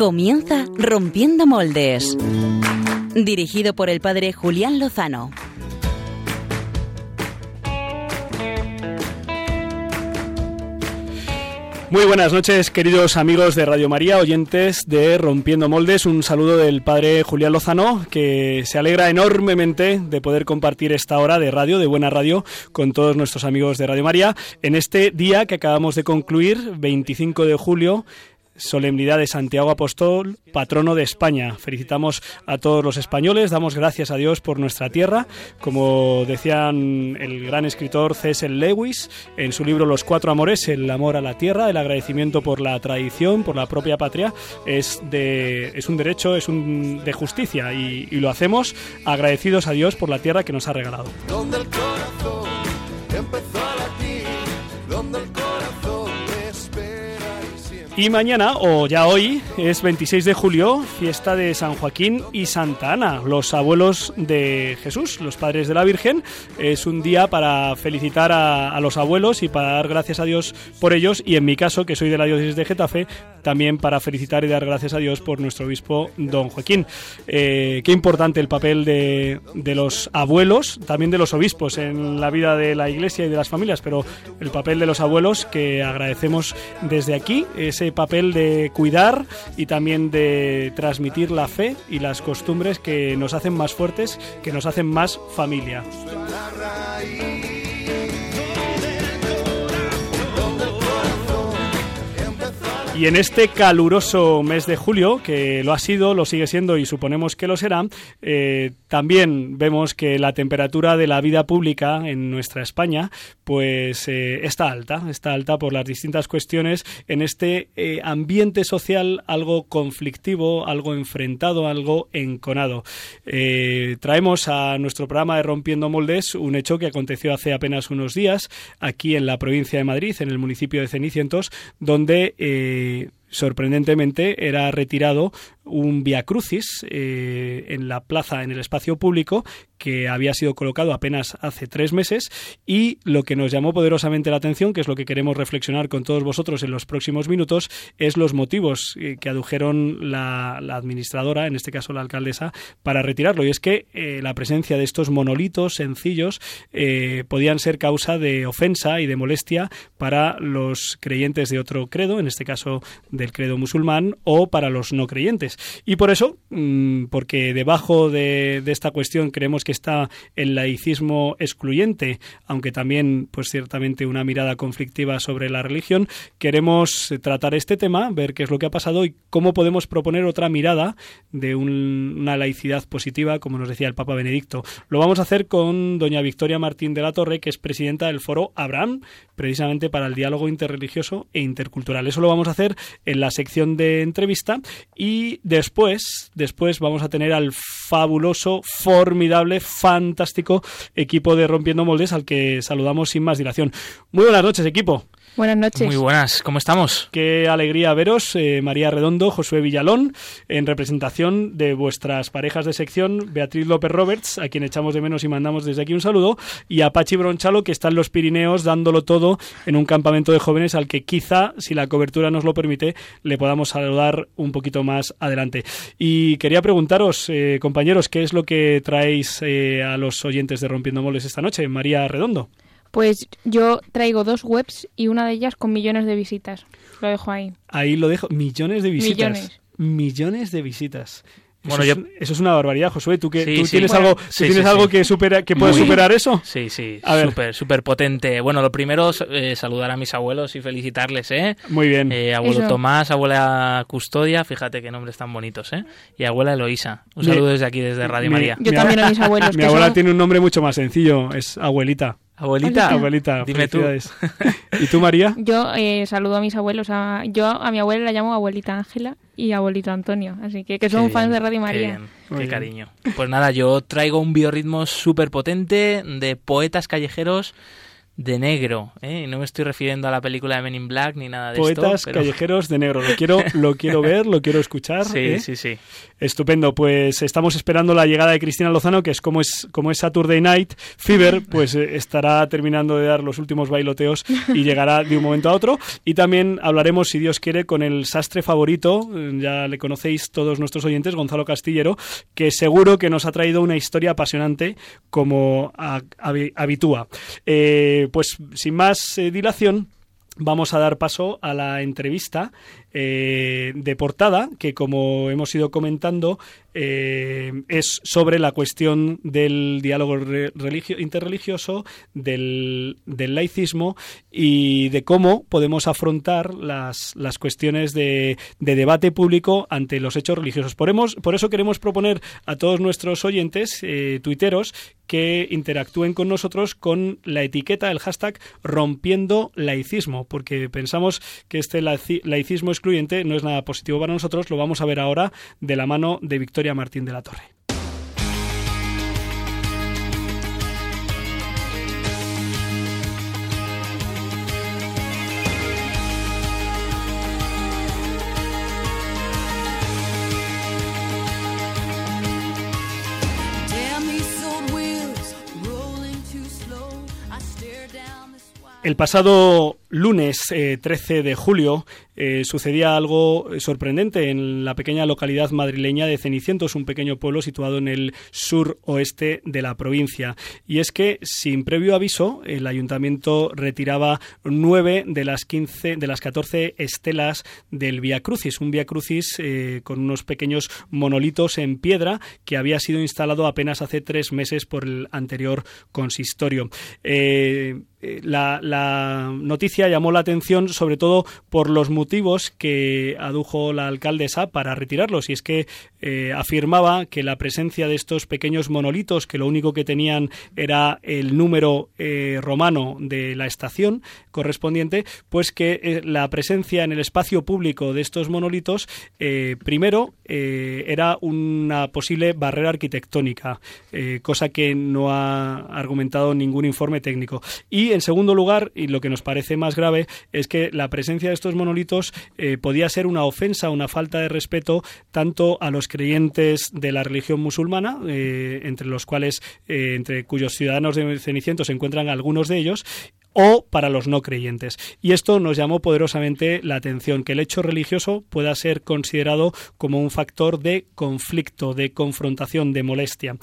Comienza Rompiendo Moldes. Dirigido por el padre Julián Lozano. Muy buenas noches, queridos amigos de Radio María, oyentes de Rompiendo Moldes. Un saludo del padre Julián Lozano, que se alegra enormemente de poder compartir esta hora de radio, de buena radio, con todos nuestros amigos de Radio María, en este día que acabamos de concluir, 25 de julio, solemnidad de Santiago Apóstol, patrono de España. Felicitamos a todos los españoles, damos gracias a Dios por nuestra tierra. Como decían el gran escritor C.S. Lewis en su libro Los Cuatro Amores, el amor a la tierra, el agradecimiento por la tradición, por la propia patria, es, de, es un derecho, es un, de justicia y, lo hacemos agradecidos a Dios por la tierra que nos ha regalado. Y mañana, o ya hoy, es 26 de julio, fiesta de San Joaquín y Santa Ana, los abuelos de Jesús, los padres de la Virgen. Es un día para felicitar a, a los abuelos y para dar gracias a Dios por ellos. Y en mi caso, que soy de la diócesis de Getafe, también para felicitar y dar gracias a Dios por nuestro obispo don Joaquín. Eh, qué importante el papel de, de los abuelos, también de los obispos en la vida de la iglesia y de las familias, pero el papel de los abuelos que agradecemos desde aquí, ese papel de cuidar y también de transmitir la fe y las costumbres que nos hacen más fuertes, que nos hacen más familia. Y en este caluroso mes de julio, que lo ha sido, lo sigue siendo y suponemos que lo será, eh, también vemos que la temperatura de la vida pública en nuestra España pues eh, está alta, está alta por las distintas cuestiones en este eh, ambiente social algo conflictivo, algo enfrentado, algo enconado. Traemos a nuestro programa de Rompiendo Moldes un hecho que aconteció hace apenas unos días aquí en la provincia de Madrid, en el municipio de Cenicientos, donde sorprendentemente era retirado un via crucis eh, en la plaza, en el espacio público, que había sido colocado apenas hace tres meses y lo que nos llamó poderosamente la atención, que es lo que queremos reflexionar con todos vosotros en los próximos minutos, es los motivos eh, que adujeron la, administradora, en este caso la alcaldesa, para retirarlo. Y es que eh, la presencia de estos monolitos sencillos eh, podían ser causa de ofensa y de molestia para los creyentes de otro credo, en este caso del credo musulmán, o para los no creyentes. Y por eso, mm, porque debajo de, de esta cuestión creemos que está el laicismo excluyente, aunque también, pues ciertamente, una mirada conflictiva sobre la religión, queremos eh, tratar este tema, ver qué es lo que ha pasado y cómo podemos proponer otra mirada de un- una laicidad positiva, como nos decía el Papa Benedicto. Lo vamos a hacer con doña Victoria Martín de la Torre, que es presidenta del foro Abraham, precisamente para el diálogo interreligioso e intercultural. Eso lo vamos a hacer en la sección de entrevista y después, después vamos a tener al fabuloso, formidable, fantástico equipo de Rompiendo Moldes al que saludamos sin más dilación. Muy buenas noches, equipo. Buenas noches. Muy buenas, ¿cómo estamos? Qué alegría veros, eh, María Redondo, Josué Villalón, en representación de vuestras parejas de sección, Beatriz López Roberts, a quien echamos de menos y mandamos desde aquí un saludo, y a Pachi Bronchalo, que está en los Pirineos dándolo todo en un campamento de jóvenes al que quizá, si la cobertura nos lo permite, le podamos saludar un poquito más adelante. Y quería preguntaros, eh, compañeros, ¿qué es lo que traéis eh, a los oyentes de Rompiendo Moles esta noche? María Redondo. Pues yo traigo dos webs y una de ellas con millones de visitas. Lo dejo ahí. Ahí lo dejo. Millones de visitas. Millones. Millones de visitas. Bueno, eso, yo- es, eso es una barbaridad, Josué. ¿Tú, que, Sí, ¿tú sí. tienes Bueno, algo, tú sí, tienes sí, algo sí. que, supera, que puedes Muy- superar eso? Sí, sí, A ver. súper, súper potente. Bueno, lo primero, eh, saludar a mis abuelos y felicitarles, ¿eh? Muy bien. Eh, abuelo Eso. Tomás, abuela Custodia, fíjate qué nombres tan bonitos, ¿eh? Y abuela Eloísa. Un Mi- saludo desde aquí, desde Radio Mi- María. Yo también a mis abuelos. Mi abuela son- tiene un nombre mucho más sencillo. Es abuelita. Abuelita, Abuelita, dime tú. ¿Y tú, María? Yo eh, saludo a mis abuelos. A, yo a mi abuela la llamo abuelita Ángela y abuelito Antonio. Así que, que son Qué fans bien, de Radio qué María. bien, Qué, bien. cariño. Pues nada, yo traigo un biorritmo súper potente de poetas callejeros de negro. ¿eh? No me estoy refiriendo a la película de Men in Black ni nada de esto. Poetas pero- callejeros de negro. Lo quiero, lo quiero ver, lo quiero escuchar. Sí, ¿eh? sí, sí. Estupendo, pues estamos esperando la llegada de Cristina Lozano, que es como es como es Saturday Night Fever, pues eh, estará terminando de dar los últimos bailoteos y llegará de un momento a otro. Y también hablaremos, si Dios quiere, con el sastre favorito, eh, ya le conocéis todos nuestros oyentes, Gonzalo Castillero, que seguro que nos ha traído una historia apasionante como a- habi- habitúa. Eh, pues sin más eh, dilación, vamos a dar paso a la entrevista eh, de portada, que como hemos ido comentando, eh, es sobre la cuestión del diálogo re- religio- interreligioso, del, del laicismo y de cómo podemos afrontar las, las cuestiones de, de debate público ante los hechos religiosos. Por, hemos- por eso queremos proponer a todos nuestros oyentes eh, tuiteros que interactúen con nosotros con la etiqueta, el hashtag rompiendo laicismo, porque pensamos que este laici- laicismo excluyente no es nada positivo para nosotros, lo vamos a ver ahora de la mano de Victoria Martín de la Torre. El pasado lunes eh, 13 de julio eh, sucedía algo sorprendente en la pequeña localidad madrileña de Cenicientos, un pequeño pueblo situado en el sur oeste de la provincia. Y es que, sin previo aviso, el ayuntamiento retiraba nueve de las 15, de las 14 estelas del Via Crucis, un Via Crucis eh, con unos pequeños monolitos en piedra que había sido instalado apenas hace tres meses por el anterior consistorio. Eh, la noticia llamó la atención sobre todo por los motivos que adujo la alcaldesa para retirarlos y es que eh, afirmaba que la presencia de estos pequeños monolitos que lo único que tenían era el número eh, romano de la estación correspondiente pues que eh, la presencia en el espacio público de estos monolitos primero era una posible barrera arquitectónica cosa que no ha argumentado ningún informe técnico. Y en segundo lugar y lo que nos parece más grave es que la presencia de estos monolitos eh, podía ser una ofensa, una falta de respeto tanto a los creyentes de la religión musulmana, eh, entre los cuales, eh, entre cuyos ciudadanos de Ceniciento se encuentran algunos de ellos, o para los no creyentes. Y esto nos llamó poderosamente la atención, que el hecho religioso pueda ser considerado como un factor de conflicto, de confrontación, de molestia.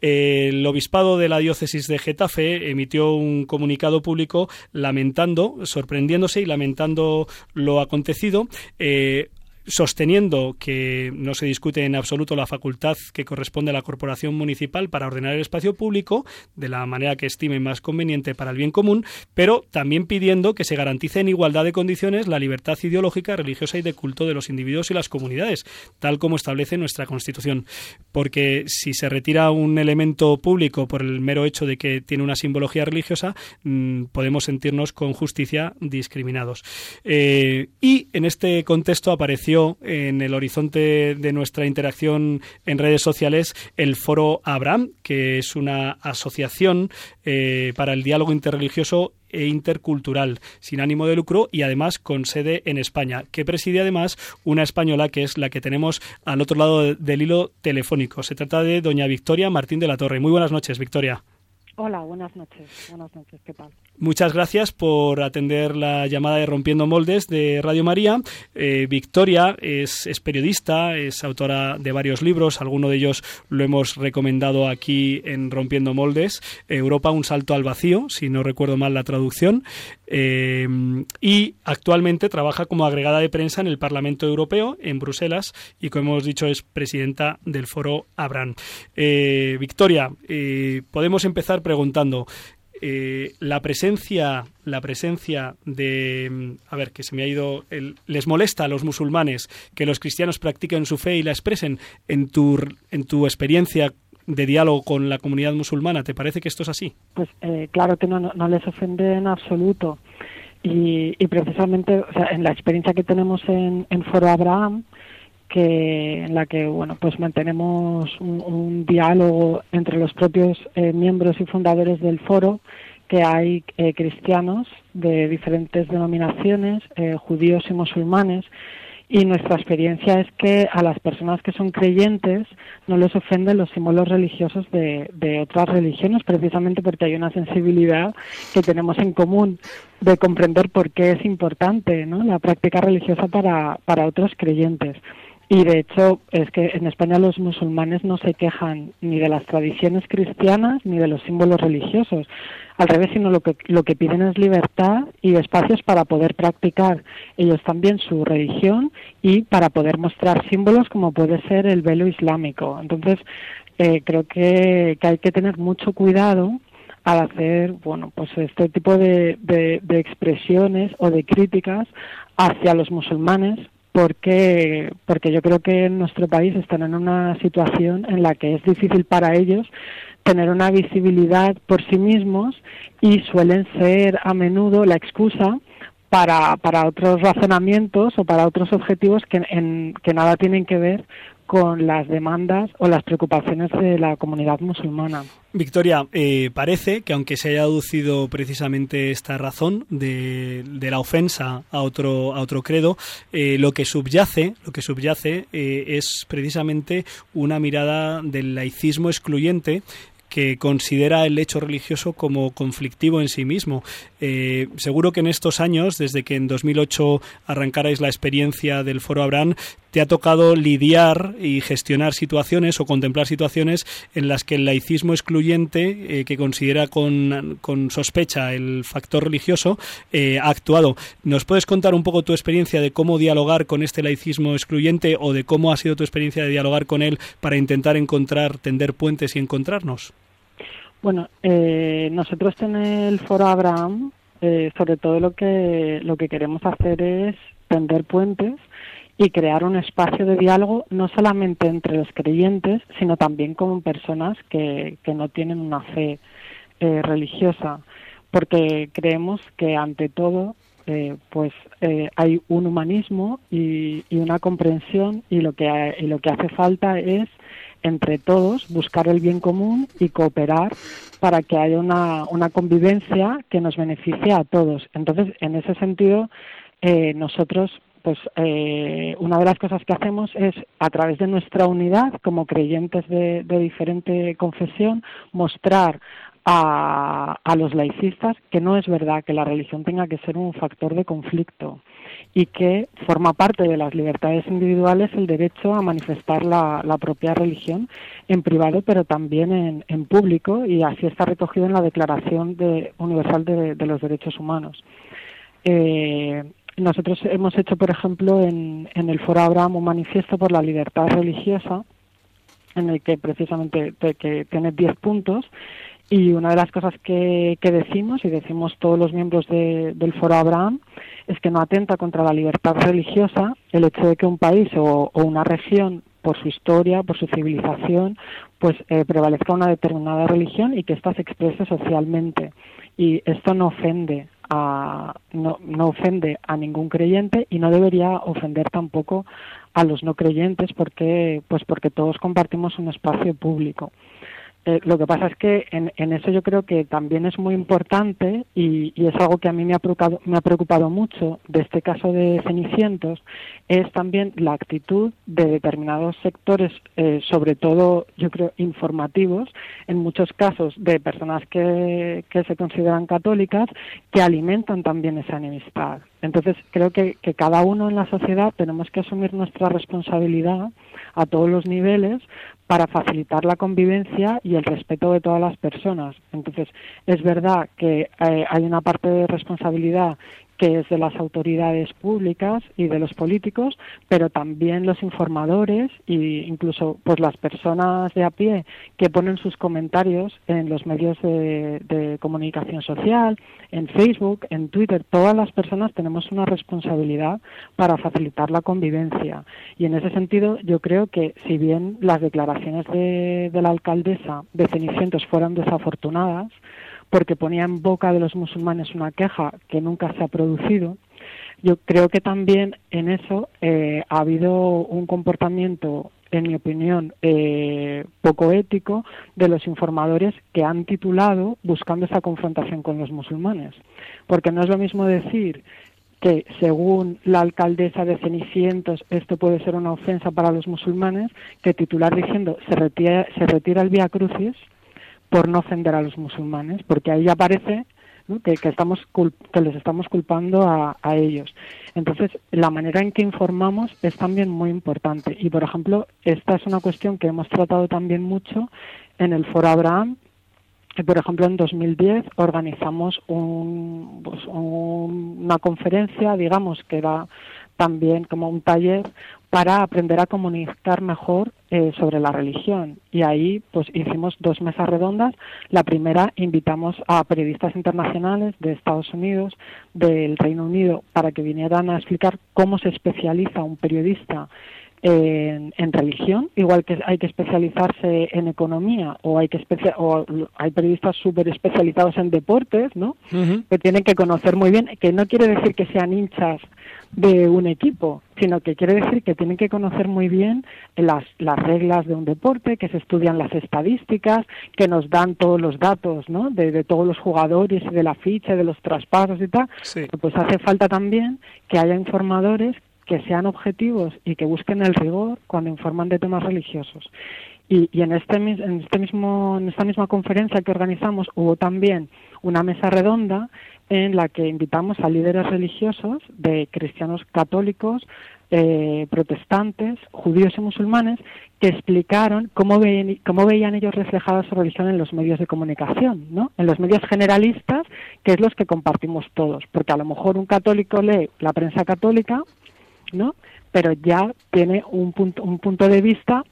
El obispado de la diócesis de Getafe emitió un comunicado público lamentando, sorprendiéndose y lamentando lo acontecido. eh, sosteniendo que no se discute en absoluto la facultad que corresponde a la corporación municipal para ordenar el espacio público de la manera que estime más conveniente para el bien común, pero también pidiendo que se garantice en igualdad de condiciones la libertad ideológica, religiosa y de culto de los individuos y las comunidades, tal como establece nuestra Constitución. Porque si se retira un elemento público por el mero hecho de que tiene una simbología religiosa, mm, podemos sentirnos con justicia discriminados. Eh, y en este contexto apareció en el horizonte de nuestra interacción en redes sociales el Foro Abraham, que es una asociación eh, para el diálogo interreligioso e intercultural, sin ánimo de lucro y además con sede en España, que preside además una española que es la que tenemos al otro lado de- del hilo telefónico. Se trata de doña Victoria Martín de la Torre. Muy buenas noches, Victoria. Hola, buenas noches. Buenas noches, ¿qué? Muchas gracias por atender la llamada de Rompiendo Moldes de Radio María. Eh, Victoria es, es periodista, es autora de varios libros, alguno de ellos lo hemos recomendado aquí en Rompiendo Moldes. Europa, un salto al vacío, si no recuerdo mal la traducción. Eh, y actualmente trabaja como agregada de prensa en el Parlamento Europeo, en Bruselas, y como hemos dicho es presidenta del foro Abraham. Eh, Victoria, eh, podemos empezar preguntando eh, la presencia la presencia de mm, a ver que se me ha ido les molesta a los musulmanes que los cristianos practiquen su fe y la expresen en tu en tu experiencia de diálogo con la comunidad musulmana te parece que esto es así Pues eh, claro que no, no, les ofende en absoluto. Y, y precisamente, o sea, en la experiencia que tenemos en, en Foro Abraham, que en la que bueno pues mantenemos un, un diálogo entre los propios eh, miembros y fundadores del foro que hay eh, cristianos de diferentes denominaciones, eh, judíos y musulmanes, y nuestra experiencia es que a las personas que son creyentes no les ofenden los símbolos religiosos de, de otras religiones, precisamente porque hay una sensibilidad que tenemos en común de comprender por qué es importante ¿no? la práctica religiosa para, para otros creyentes. Y de hecho es que en España los musulmanes no se quejan ni de las tradiciones cristianas ni de los símbolos religiosos. Al revés, sino lo que, lo que piden es libertad y espacios para poder practicar ellos también su religión y para poder mostrar símbolos como puede ser el velo islámico. Entonces, eh, creo que, que hay que tener mucho cuidado al hacer bueno pues este tipo de, de, de expresiones o de críticas hacia los musulmanes porque porque yo creo que en nuestro país están en una situación en la que es difícil para ellos tener una visibilidad por sí mismos y suelen ser a menudo la excusa para, para otros razonamientos o para otros objetivos que, en, que nada tienen que ver con las demandas o las preocupaciones de la comunidad musulmana. Victoria, eh, parece que aunque se haya aducido precisamente esta razón de, de la ofensa a otro a otro credo, eh, lo que subyace, lo que subyace eh, es precisamente una mirada del laicismo excluyente que considera el hecho religioso como conflictivo en sí mismo. Eh, seguro que en estos años, desde que en 2008 arrancarais la experiencia del Foro Abraham, te ha tocado lidiar y gestionar situaciones o contemplar situaciones en las que el laicismo excluyente, eh, que considera con, con, sospecha el factor religioso, eh, ha actuado. ¿Nos puedes contar un poco tu experiencia de cómo dialogar con este laicismo excluyente o de cómo ha sido tu experiencia de dialogar con él para intentar encontrar, tender puentes y encontrarnos? Bueno, eh, nosotros en el Foro Abraham, eh, sobre todo lo que lo que queremos hacer es tender puentes y crear un espacio de diálogo no solamente entre los creyentes, sino también con personas que, que no tienen una fe eh, religiosa, porque creemos que ante todo eh, pues eh, hay un humanismo y, una comprensión y lo que y lo que hace falta es entre todos buscar el bien común y cooperar para que haya una, una convivencia que nos beneficie a todos. Entonces, en ese sentido, eh, nosotros pues eh, una de las cosas que hacemos es a través de nuestra unidad como creyentes de diferente confesión mostrar a, a, los laicistas que no es verdad que la religión tenga que ser un factor de conflicto y que forma parte de las libertades individuales el derecho a manifestar la, propia religión en privado pero también en, en, público y así está recogido en la Declaración de, Universal de, los Derechos Humanos. Eh, nosotros hemos hecho, por ejemplo, en, en el Foro Abraham un manifiesto por la libertad religiosa en el que precisamente te, que tiene 10 puntos y una de las cosas que, que, decimos, y decimos todos los miembros de, del Foro Abraham, es que no atenta contra la libertad religiosa el hecho de que un país o, una región, por su historia, por su civilización, pues eh, prevalezca una determinada religión y que ésta se exprese socialmente. Y esto no ofende a, no ofende a ningún creyente y no debería ofender tampoco a los no creyentes porque, pues porque todos compartimos un espacio público. Eh, lo que pasa es que en, en, eso yo creo que también es muy importante y, y es algo que a mí me ha, preocupado, me ha preocupado mucho de este caso de Cenicientos, es también la actitud de determinados sectores, eh, sobre todo yo creo informativos, en muchos casos de personas que, que se consideran católicas, que alimentan también esa enemistad. Entonces creo que, que cada uno en la sociedad tenemos que asumir nuestra responsabilidad a todos los niveles para facilitar la convivencia y el respeto de todas las personas. Entonces, es verdad que eh, hay una parte de responsabilidad que es de las autoridades públicas y de los políticos, pero también los informadores e incluso pues las personas de a pie que ponen sus comentarios en los medios de, de, comunicación social, en Facebook, en Twitter, todas las personas tenemos una responsabilidad para facilitar la convivencia. Y en ese sentido yo creo que si bien las declaraciones de, de la alcaldesa de Cenicientos fueron desafortunadas, porque ponía en boca de los musulmanes una queja que nunca se ha producido. Yo creo que también en eso eh, ha habido un comportamiento en mi opinión, eh, poco ético de los informadores que han titulado buscando esa confrontación con los musulmanes. Porque no es lo mismo decir que según la alcaldesa de Cenicientos esto puede ser una ofensa para los musulmanes que titular diciendo se retira, se retira el Vía Crucis por no ofender a los musulmanes, porque ahí aparece ¿no? que, que estamos que les estamos culpando a, a ellos. Entonces, la manera en que informamos es también muy importante. Y, por ejemplo, esta es una cuestión que hemos tratado también mucho en el Foro Abraham. Y, Por ejemplo, en 2010 organizamos un, pues, un- una conferencia, digamos, que era también como un taller para aprender a comunicar mejor eh, sobre la religión. Y ahí pues hicimos dos mesas redondas. La primera invitamos a periodistas internacionales de Estados Unidos, del Reino Unido, para que vinieran a explicar cómo se especializa un periodista en, en religión, igual que hay que especializarse en economía o hay que especia- o hay periodistas súper especializados en deportes, ¿no? que tienen que conocer muy bien, que no quiere decir que sean hinchas de un equipo, sino que quiere decir que tienen que conocer muy bien las, las reglas de un deporte, que se estudian las estadísticas, que nos dan todos los datos ¿no? de, de todos los jugadores de la ficha, de los traspasos y tal. Sí. Pues hace falta también que haya informadores que sean objetivos y que busquen el rigor cuando informan de temas religiosos. Y, y en, este, en, este mismo, en esta misma conferencia que organizamos hubo también una mesa redonda en la que invitamos a líderes religiosos de cristianos católicos, eh, protestantes, judíos y musulmanes que explicaron cómo, veían, cómo veían ellos reflejada su religión en los medios de comunicación, ¿no? en los medios generalistas, que es los que compartimos todos, porque a lo mejor un católico lee la prensa católica, ¿no? pero ya tiene un punto, un punto de vista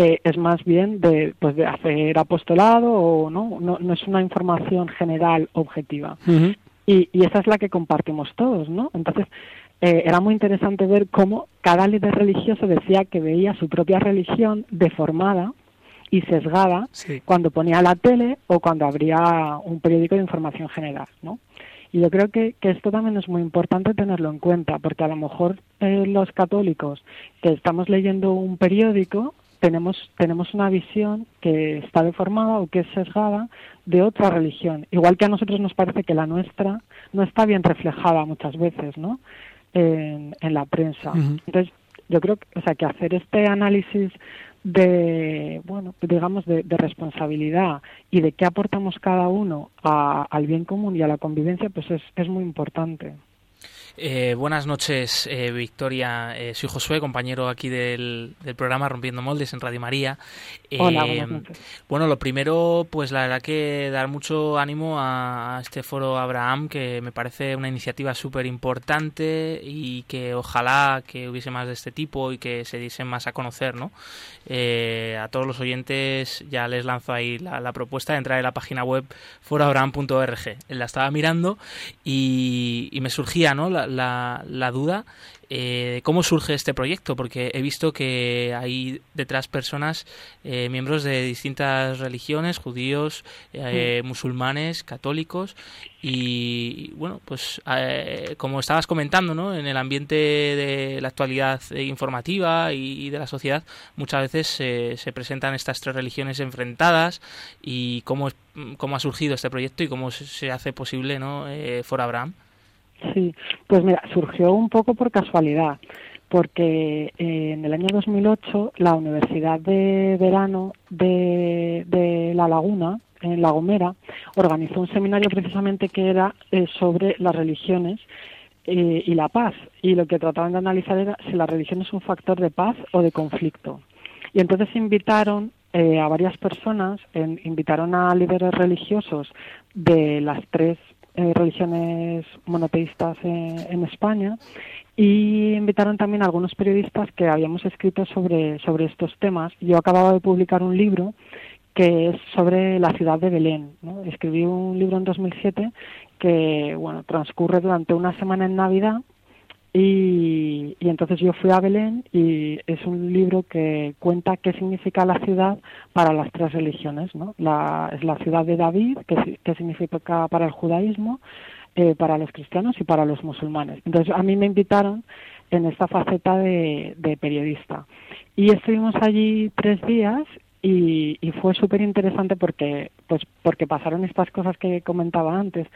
que es más bien de, pues de hacer apostolado o no, no, no es una información general objetiva. Y, y esa es la que compartimos todos, ¿no? Entonces, eh, era muy interesante ver cómo cada líder religioso decía que veía su propia religión deformada y sesgada Sí. cuando ponía la tele o cuando abría un periódico de información general, ¿no? Y yo creo que, que esto también es muy importante tenerlo en cuenta, porque a lo mejor eh, los católicos que estamos leyendo un periódico tenemos tenemos una visión que está deformada o que es sesgada de otra religión, igual que a nosotros nos parece que la nuestra no está bien reflejada muchas veces, ¿no? En, en la prensa. Entonces, yo creo que, o sea, que hacer este análisis de, bueno, digamos, de, de responsabilidad y de qué aportamos cada uno a- al bien común y a la convivencia, pues es, es muy importante. Eh, buenas noches, eh, Victoria. Eh, soy Josué, compañero aquí del, del programa Rompiendo Moldes en Radio María. Eh, Hola, buenas noches. Bueno, lo primero, pues la verdad que dar mucho ánimo a, a este foro Abraham, que me parece una iniciativa súper importante y que ojalá que hubiese más de este tipo y que se diesen más a conocer, ¿no? Eh, a todos los oyentes ya les lanzo ahí la, la propuesta de entrar en la página web foroabraham.org. La estaba mirando y, y me surgía, ¿no? La, la- la duda eh, de cómo surge este proyecto, porque he visto que hay detrás personas, eh, miembros de distintas religiones, judíos, eh, musulmanes, católicos, y, bueno, pues eh, como estabas comentando, ¿no? En el ambiente de la actualidad informativa y, y de la sociedad, muchas veces se- se presentan estas tres religiones enfrentadas y cómo, cómo ha surgido este proyecto y cómo se, hace posible, ¿no? Eh, For Abraham. Sí, pues mira, surgió un poco por casualidad, porque eh, en el año 2008 la Universidad de Verano de, de La Laguna, en La Gomera, organizó un seminario precisamente que era eh, sobre las religiones eh, y la paz. Y lo que trataban de analizar era si la religión es un factor de paz o de conflicto. Y entonces invitaron eh, a varias personas, invitaron a líderes religiosos de las tres eh, religiones monoteístas en, España y invitaron también a algunos periodistas que habíamos escrito sobre, sobre estos temas. Yo acababa de publicar un libro que es sobre la ciudad de Belén. ¿no? Escribí un libro en 2007 que bueno transcurre durante una semana en Navidad y, y entonces yo fui a Belén y es un libro que cuenta qué significa la ciudad para las tres religiones. ¿no? La, es la ciudad de David, que, que significa para el judaísmo, eh, para los cristianos y para los musulmanes. Entonces a mí me invitaron en esta faceta de, de periodista. Y estuvimos allí tres días y, y fue súper interesante porque pues porque pasaron estas cosas que comentaba antes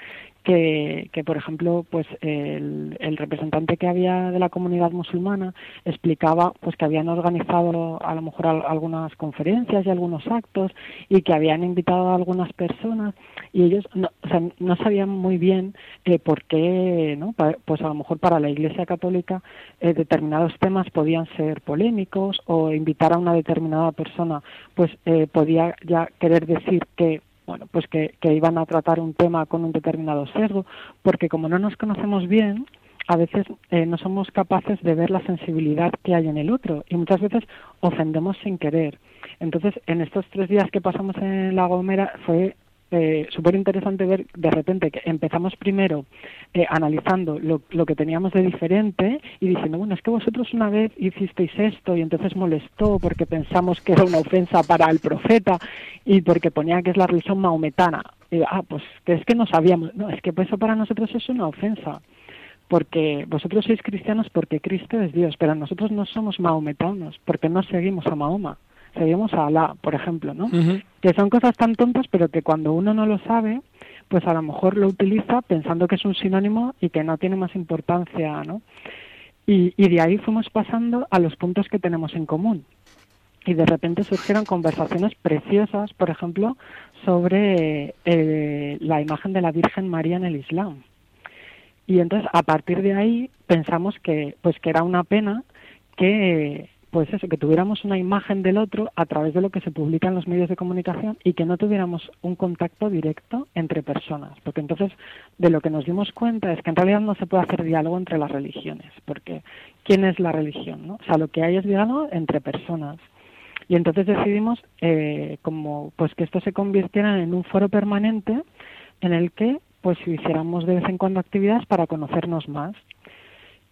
que, que por ejemplo pues el, representante que había de la comunidad musulmana explicaba pues que habían organizado a lo mejor al- algunas conferencias y algunos actos y que habían invitado a algunas personas y ellos no, o sea, no sabían muy bien eh, por qué no Pa- pues a lo mejor para la Iglesia Católica eh, determinados temas podían ser polémicos o invitar a una determinada persona pues eh, podía ya querer decir que bueno pues que, iban a tratar un tema con un determinado sesgo porque como no nos conocemos bien a veces eh, no somos capaces de ver la sensibilidad que hay en el otro y muchas veces ofendemos sin querer. Entonces en estos tres días que pasamos en La Gomera fue eh, súper interesante ver de repente que empezamos primero eh, analizando lo, que teníamos de diferente y diciendo, bueno, es que vosotros una vez hicisteis esto y entonces molestó porque pensamos que era una ofensa para el profeta y porque ponía que es la religión maometana. Y, ah, pues que es que no sabíamos. No, es que eso para nosotros es una ofensa porque vosotros sois cristianos porque Cristo es Dios, pero nosotros no somos maometanos porque no seguimos a Mahoma, seguimos a Alá, por ejemplo, ¿no? Que son cosas tan tontas, pero que cuando uno no lo sabe, pues a lo mejor lo utiliza pensando que es un sinónimo y que no tiene más importancia, ¿no? Y, y de ahí fuimos pasando a los puntos que tenemos en común. Y de repente surgieron conversaciones preciosas, por ejemplo, sobre eh, la imagen de la Virgen María en el Islam. Y entonces, a partir de ahí, pensamos que, pues, que era una pena que, pues eso, que tuviéramos una imagen del otro a través de lo que se publica en los medios de comunicación y que no tuviéramos un contacto directo entre personas. Porque entonces, de lo que nos dimos cuenta es que en realidad no se puede hacer diálogo entre las religiones. Porque, ¿quién es la religión? No? O sea, lo que hay es diálogo entre personas. Y entonces decidimos eh, como pues que esto se convirtiera en un foro permanente en el que pues hiciéramos de vez en cuando actividades para conocernos más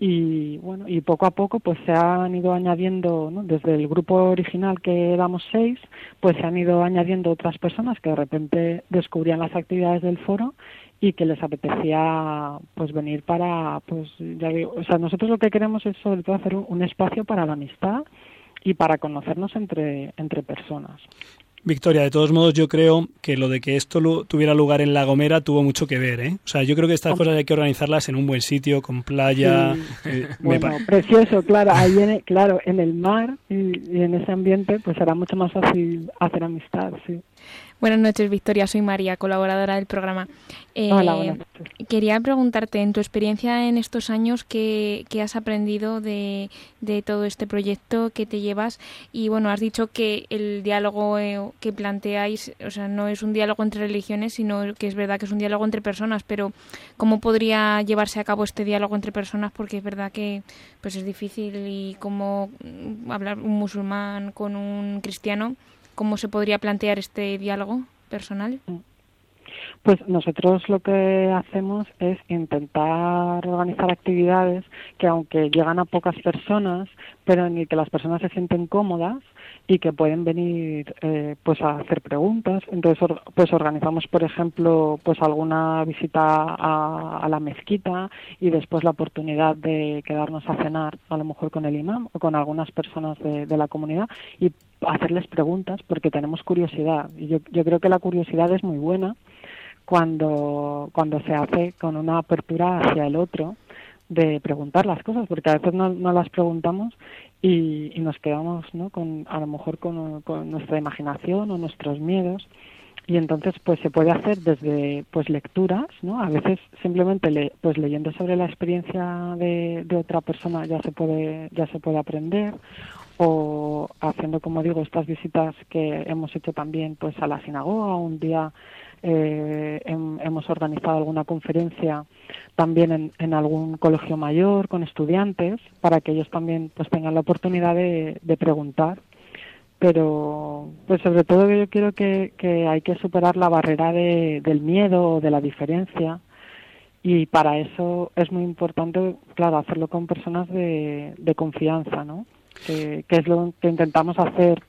y bueno y poco a poco pues se han ido añadiendo desde el grupo original que éramos seis pues se han ido añadiendo otras personas que de repente descubrían las actividades del foro y que les apetecía pues venir para pues ya digo, o sea nosotros lo que queremos es sobre todo hacer un, un espacio para la amistad y para conocernos entre entre personas Victoria, de todos modos, yo creo que lo de que esto lu- tuviera lugar en La Gomera tuvo mucho que ver, ¿eh? O sea, yo creo que estas cosas hay que organizarlas en un buen sitio, con playa. Sí. eh, Bueno, precioso, claro, ahí en el, claro, en el mar y, y en ese ambiente pues será mucho más fácil hacer amistad, sí. Buenas noches, Victoria. Soy María, colaboradora del programa. Eh, Hola, noches. Quería preguntarte, en tu experiencia en estos años, ¿qué, qué has aprendido de, de todo este proyecto que te llevas? Y bueno, has dicho que el diálogo eh, que planteáis, o sea, no es un diálogo entre religiones, sino que es verdad que es un diálogo entre personas, pero ¿cómo podría llevarse a cabo este diálogo entre personas? Porque es verdad que pues es difícil y cómo hablar un musulmán con un cristiano, ¿cómo se podría plantear este diálogo personal? Pues nosotros lo que hacemos es intentar organizar actividades que aunque llegan a pocas personas, pero en el que las personas se sienten cómodas y que pueden venir eh, pues a hacer preguntas. Entonces or- pues organizamos por ejemplo pues alguna visita a, a la mezquita y después la oportunidad de quedarnos a cenar a lo mejor con el imam o con algunas personas de, de la comunidad y hacerles preguntas porque tenemos curiosidad y yo, yo creo que la curiosidad es muy buena cuando, cuando se hace con una apertura hacia el otro de preguntar las cosas, porque a veces no, no las preguntamos y, y nos quedamos ¿no? con, a lo mejor con, nuestra imaginación o nuestros miedos. Y entonces pues se puede hacer desde pues lecturas no a veces simplemente le, pues leyendo sobre la experiencia de, de otra persona ya se puede ya se puede aprender. O haciendo como digo estas visitas que hemos hecho también pues a la sinagoga un día eh, hem- hemos organizado alguna conferencia también en, en algún colegio mayor con estudiantes para que ellos también pues tengan la oportunidad de, preguntar. Pero pues sobre todo yo creo que, hay que superar la barrera de, del miedo o de la diferencia. Y para eso es muy importante claro hacerlo con personas de, confianza no que es lo que intentamos hacer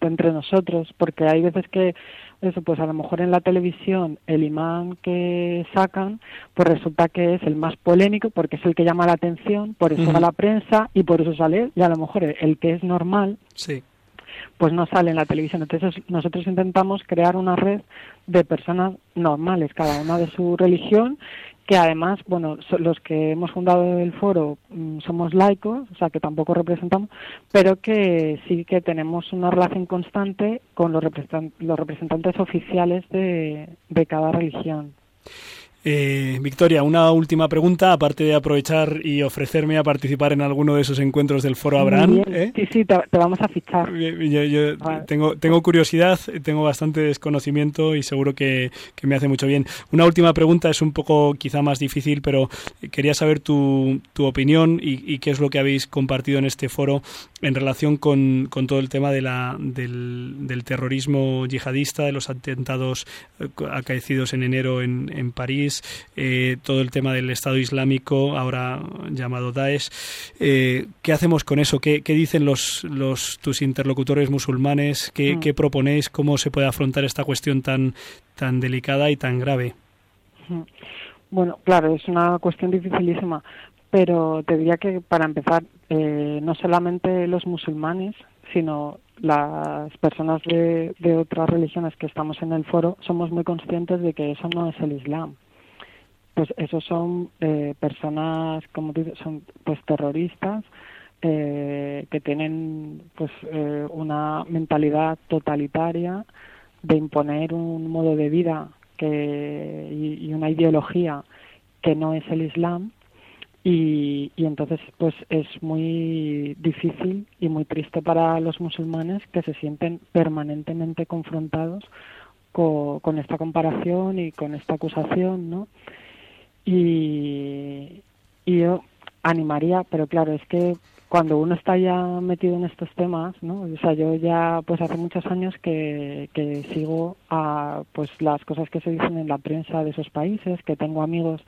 entre nosotros porque hay veces que eso, pues a lo mejor en la televisión el imán que sacan, pues resulta que es el más polémico porque es el que llama la atención, por eso va a la prensa y por eso sale. Y a lo mejor el, el que es normal, Sí. pues no sale en la televisión. Entonces nosotros intentamos crear una red de personas normales, cada una de su religión, que además, bueno, los que hemos fundado el foro mm, somos laicos, o sea que tampoco representamos, pero que sí que tenemos una relación constante con los representantes oficiales de, de cada religión. Eh, Victoria, una última pregunta, aparte de aprovechar y ofrecerme a participar en alguno de esos encuentros del Foro Abraham. ¿eh? Sí, sí, te, te vamos a fichar. Yo, yo Vale. tengo, tengo curiosidad, tengo bastante desconocimiento y seguro que, que me hace mucho bien. Una última pregunta es un poco quizá más difícil, pero quería saber tu, tu opinión y, y qué es lo que habéis compartido en este foro en relación con, con todo el tema de la, del, del terrorismo yihadista, de los atentados eh, acaecidos en enero en, en París, eh, todo el tema del Estado Islámico, ahora llamado Daesh. Eh, ¿Qué hacemos con eso? ¿Qué, qué dicen los, los tus interlocutores musulmanes? ¿Qué, Mm. qué proponéis? ¿Cómo se puede afrontar esta cuestión tan, tan delicada y tan grave? Bueno, claro, es una cuestión dificilísima, pero te diría que para empezar, eh, no solamente los musulmanes, sino las personas de, de otras religiones que estamos en el foro, somos muy conscientes de que eso no es el Islam. Pues esos son eh, personas, como dices, son pues terroristas eh, que tienen pues eh, una mentalidad totalitaria de imponer un modo de vida que, y, una ideología que no es el Islam y, y entonces pues es muy difícil y muy triste para los musulmanes que se sienten permanentemente confrontados co- con esta comparación y con esta acusación, ¿no? Y, y yo animaría, pero claro, es que cuando uno está ya metido en estos temas, ¿no? O sea, yo ya pues hace muchos años que, que sigo a pues las cosas que se dicen en la prensa de esos países, que tengo amigos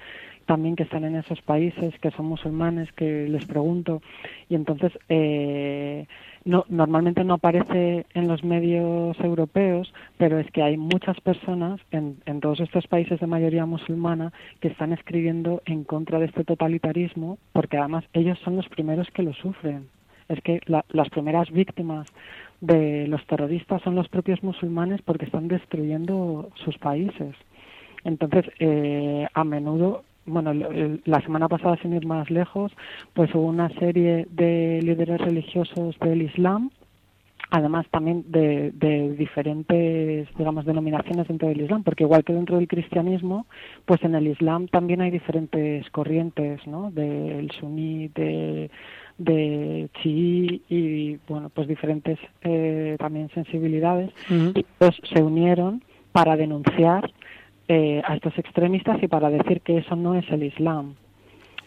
también que están en esos países, que son musulmanes, que les pregunto y entonces eh, no normalmente no aparece en los medios europeos, pero es que hay muchas personas en, en todos estos países de mayoría musulmana que están escribiendo en contra de este totalitarismo, porque además ellos son los primeros que lo sufren. Es que la- las primeras víctimas de los terroristas son los propios musulmanes porque están destruyendo sus países. Entonces, eh, a menudo, bueno, la semana pasada, sin ir más lejos, pues hubo una serie de líderes religiosos del Islam, además también de, de diferentes, digamos, denominaciones dentro del Islam, porque igual que dentro del cristianismo, pues en el Islam también hay diferentes corrientes, ¿no? Del suní, de, de chií y, bueno, pues diferentes eh, también sensibilidades y pues se unieron para denunciar eh, a estos extremistas y para decir que eso no es el Islam.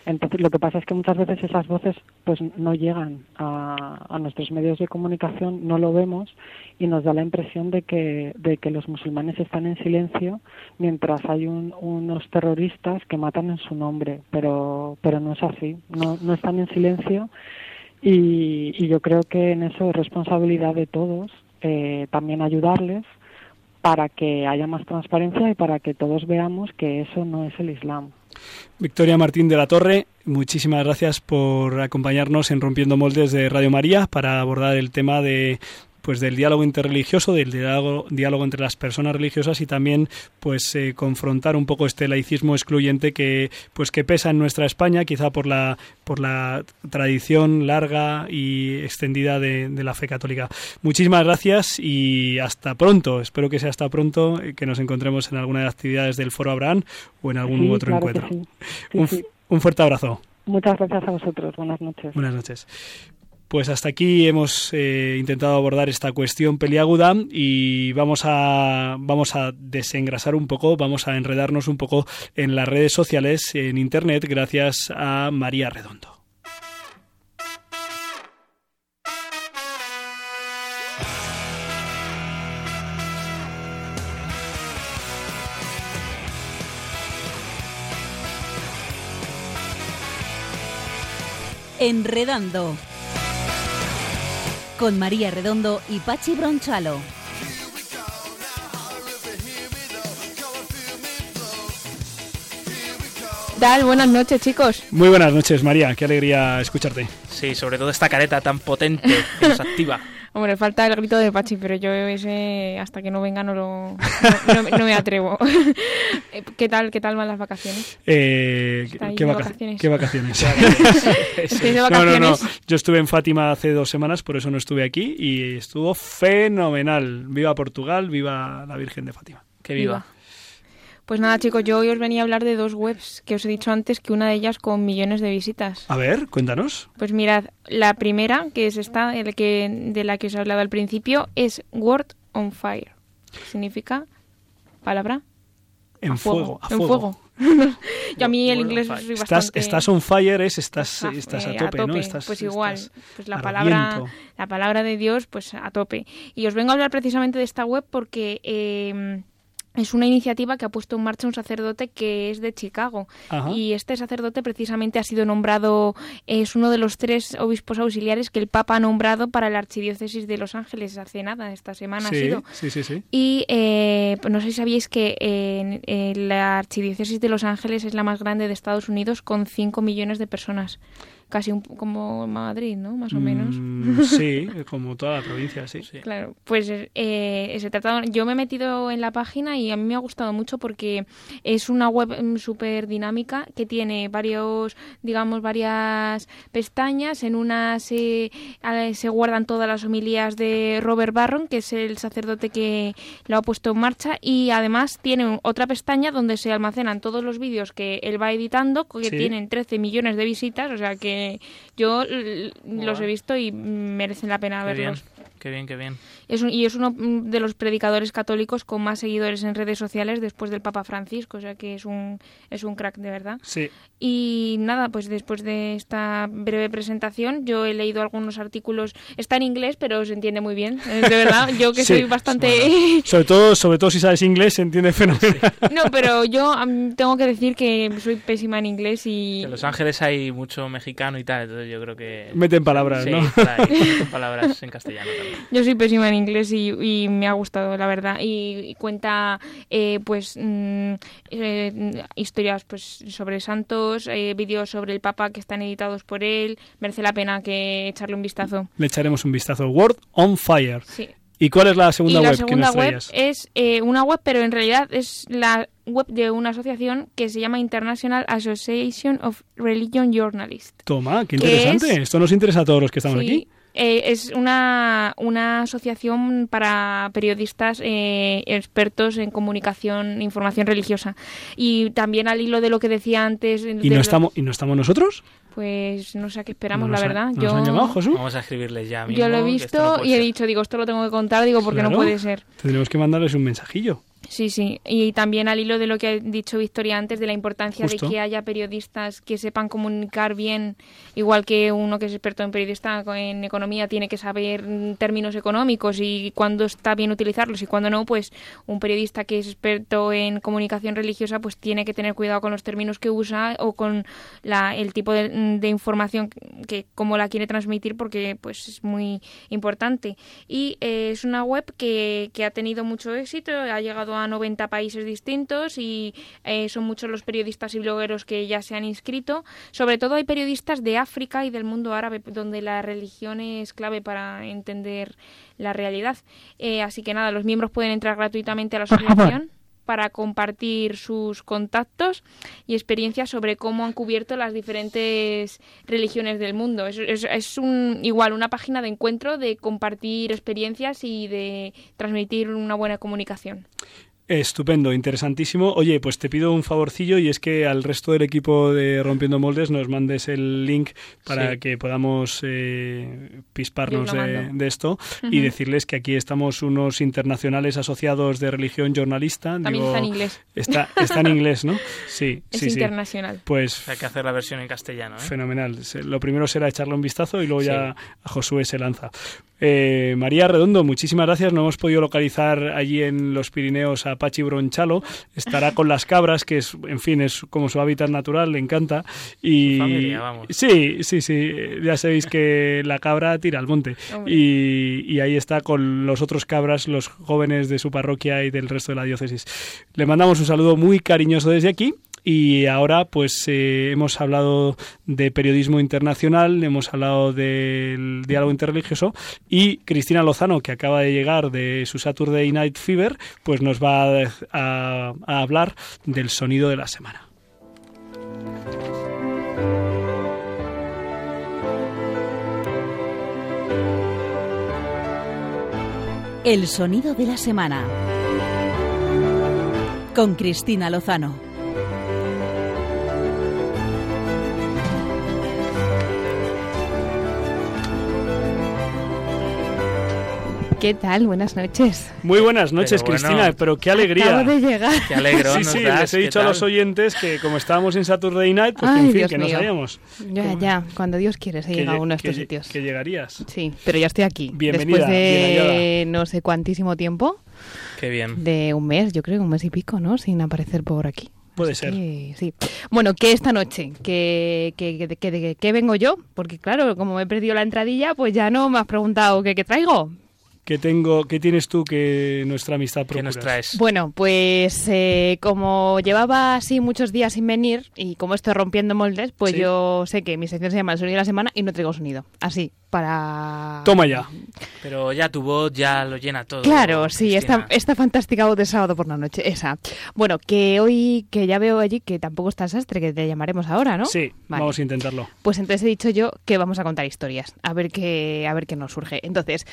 Entonces, lo que pasa es que muchas veces esas voces pues no llegan a, nuestros medios de comunicación, no lo vemos y nos da la impresión de que, de que los musulmanes están en silencio mientras hay un- unos terroristas que matan en su nombre, pero, pero no es así, no, no están en silencio y, y yo creo que en eso es responsabilidad de todos eh, también ayudarles para que haya más transparencia y para que todos veamos que eso no es el Islam. Victoria Martín de la Torre, muchísimas gracias por acompañarnos en Rompiendo Moldes de Radio María para abordar el tema de pues del diálogo interreligioso, del diálogo, diálogo entre las personas religiosas y también pues eh, confrontar un poco este laicismo excluyente que pues que pesa en nuestra España, quizá por la por la tradición larga y extendida de, de la fe católica. Muchísimas gracias y hasta pronto. Espero que sea hasta pronto, eh, que nos encontremos en alguna de las actividades del Foro Abraham o en algún Sí, otro claro encuentro. sí. Sí, un, un fuerte abrazo. Muchas gracias a vosotros. Buenas noches. Buenas noches. Pues hasta aquí hemos eh, intentado abordar esta cuestión peliaguda y vamos a vamos a desengrasar un poco, vamos a enredarnos un poco en las redes sociales, en internet, gracias a María Redondo. Enredando con María Redondo y Pachi Bronchalo. tal? Buenas noches, chicos. Muy buenas noches, María. Qué alegría escucharte. Sí, sobre todo esta careta tan potente que nos activa. Hombre, falta el grito de Pachi, pero yo ese hasta que no venga no lo no, no- no me atrevo. Eh, ¿Qué tal, qué tal van las vacaciones? Eh, ¿qué, vaca- vacaciones. qué vacaciones? ¿Estáis de No, no, no. Yo estuve en Fátima hace dos semanas, por eso no estuve aquí y estuvo fenomenal. Viva Portugal, viva la Virgen de Fátima. Que viva. Viva. Pues nada, chicos, yo hoy os venía a hablar de dos webs que os he dicho antes, que una de ellas con millones de visitas. A ver, cuéntanos. Pues mirad, la primera, que es esta, el que, de la que os he hablado al principio, es Word on Fire. Significa palabra En a fuego, a en fuego. Yo a mí el inglés soy Estás, bastante... estás on fire, es estás, Ah, estás a eh, tope, ¿no? Estás, pues igual, estás pues la palabra, la palabra de Dios, pues a tope. Y os vengo a hablar precisamente de esta web porque eh, es una iniciativa que ha puesto en marcha un sacerdote que es de Chicago. Ajá. Y este sacerdote precisamente ha sido nombrado, es uno de los tres obispos auxiliares que el Papa ha nombrado para la Archidiócesis de Los Ángeles hace nada, esta semana ha sí, sido. sí, sí, sí. Y eh, pues no sé si sabíais que en la Archidiócesis de Los Ángeles es la más grande de Estados Unidos con 5 millones de personas. Casi un- como Madrid, ¿no? Más o menos. Mm, sí, como toda la provincia, sí. Claro, pues eh, se trata, yo me he metido en la página y a mí me ha gustado mucho porque es una web mm, súper dinámica que tiene varios, digamos, varias pestañas. En una se, guardan todas las homilías de Robert Barron, que es el sacerdote que lo ha puesto en marcha, y además tiene otra pestaña donde se almacenan todos los vídeos que él va editando, que Sí. tienen 13 millones de visitas, o sea que yo los he visto y merecen la pena Qué bien, verlos. Qué bien, qué bien. Es un- y es uno mm, de los predicadores católicos con más seguidores en redes sociales después del Papa Francisco, o sea que es un, es un crack de verdad. Sí, Y nada, pues después de esta breve presentación, yo he leído algunos artículos. Está en inglés, pero se entiende muy bien. eh, De verdad, yo que Sí, soy bastante. sobre todo, sobre todo si sabes inglés, se entiende fenomenal. no, pero yo am, tengo que decir que soy pésima en inglés y. En Los Ángeles hay mucho mexicano y tal, entonces yo creo que... Meten palabras, sí, ¿no? ahí, meten palabras en castellano también. Yo soy pésima en inglés y, y me ha gustado, la verdad. Y, y cuenta, eh, pues, mm, eh, historias pues sobre santos, eh, vídeos sobre el Papa que están editados por él. Merece la pena que echarle un vistazo. Le echaremos un vistazo. Word on Fire. Sí. ¿Y cuál es la Y segunda la web que segunda nos web es eh, una web, pero en realidad es la web de una asociación que se llama International Association of Religion Journalists. Toma, qué ¿Qué interesante. es? Esto nos interesa a todos los que estamos Sí, aquí. Eh, es una, una asociación para periodistas eh, expertos en comunicación, información religiosa. Y también al hilo de lo que decía antes. ¿Y de no, lo- estamos, ¿Y no estamos nosotros? Pues no sé a qué esperamos, ¿No la verdad. han- Yo, ¿Nos han llamado? Vamos a escribirles ya mismo. yo lo he no visto y he dicho, digo, esto lo tengo que contar, digo, porque no puede ser. Tendremos que mandarles un mensajillo. Sí, sí. Y también al hilo de lo que ha dicho Victoria antes, de la importancia Justo. de que haya periodistas que sepan comunicar bien, igual que uno que es experto en periodista en economía tiene que saber mm, términos económicos y cuándo está bien utilizarlos y cuándo no, pues un periodista que es experto en comunicación religiosa pues tiene que tener cuidado con los términos que usa o con la, el tipo de, de información que cómo la quiere transmitir porque pues es muy importante. Y eh, es una web que, que ha tenido mucho éxito, ha llegado a 90 países distintos y eh, son muchos los periodistas y blogueros que ya se han inscrito. Sobre todo hay periodistas de África y del mundo árabe, donde la religión es clave para entender la realidad. Eh, así que nada, los miembros pueden entrar gratuitamente a la asociación para compartir sus contactos y experiencias sobre cómo han cubierto las diferentes religiones del mundo. Es, es- es un, igual una página de encuentro de compartir experiencias y de transmitir una buena comunicación. Estupendo, interesantísimo. Oye, pues te pido un favorcillo y es que al resto del equipo de Rompiendo Moldes nos mandes el link para Sí. que podamos eh, pisparnos de, esto y decirles que aquí estamos unos internacionales asociados de religión jornalista. También Digo, está en inglés. Está, está en inglés, ¿no? Sí, Es sí, sí. internacional. Pues Hay que hacer la versión en castellano, ¿eh? Fenomenal. Lo primero será echarle un vistazo y luego Sí. ya a Josué se lanza. Eh, María Redondo, muchísimas gracias. No hemos podido localizar allí en los Pirineos a Pachi Bronchalo. Estará con las cabras, que es, en fin, es como su hábitat natural, le encanta. Y familia, vamos. sí, sí, sí. Ya sabéis que la cabra tira al monte. Y ahí está con los otros cabras, los jóvenes de su parroquia y del resto de la diócesis. Le mandamos un saludo muy cariñoso desde aquí. Y ahora pues eh, hemos hablado de periodismo internacional, hemos hablado del diálogo interreligioso y Cristina Lozano, que acaba de llegar de su Saturday Night Fever, pues nos va a, a- a hablar del sonido de la semana. El sonido de la semana. Con Cristina Lozano. ¿Qué tal? Buenas noches. Muy buenas noches, Pero bueno. Cristina, pero qué alegría. Acabo de llegar. Qué alegro Sí, sí, das, les he ¿qué dicho a los oyentes que como estábamos en Saturday Night, pues que, Ay, en fin, Dios que no mío. sabíamos Ya, ya, cuando Dios quiere se que, llega a uno de estos sitios. que llegarías. Sí, pero ya estoy aquí. Bienvenida, Después de bien no sé cuantísimo tiempo, Qué bien. de un mes, yo creo que un mes y pico, ¿no? Sin aparecer por aquí. Puede ser. que, sí. Bueno, que esta noche, que, que, que, que- que- que vengo yo, porque claro, como me he perdido la entradilla, pues ya no me has preguntado qué, qué traigo. ¿Qué tengo, qué tienes tú que nuestra amistad ¿Qué procura? nos traes? Bueno, pues eh, como llevaba así muchos días sin venir y como estoy rompiendo moldes, pues Sí. yo sé que mi sección se llama El sonido de la semana y no traigo sonido. Así, para... Toma ya. Pero ya tu voz ya lo llena todo. Claro, sí, esta, esta fantástica voz de sábado por la noche, esa. Bueno, que hoy, que ya veo allí que tampoco está sastre, que te llamaremos ahora, ¿no? Sí, Vale. vamos a intentarlo. Pues entonces he dicho yo que vamos a contar historias, a ver qué, a ver qué nos surge. Entonces,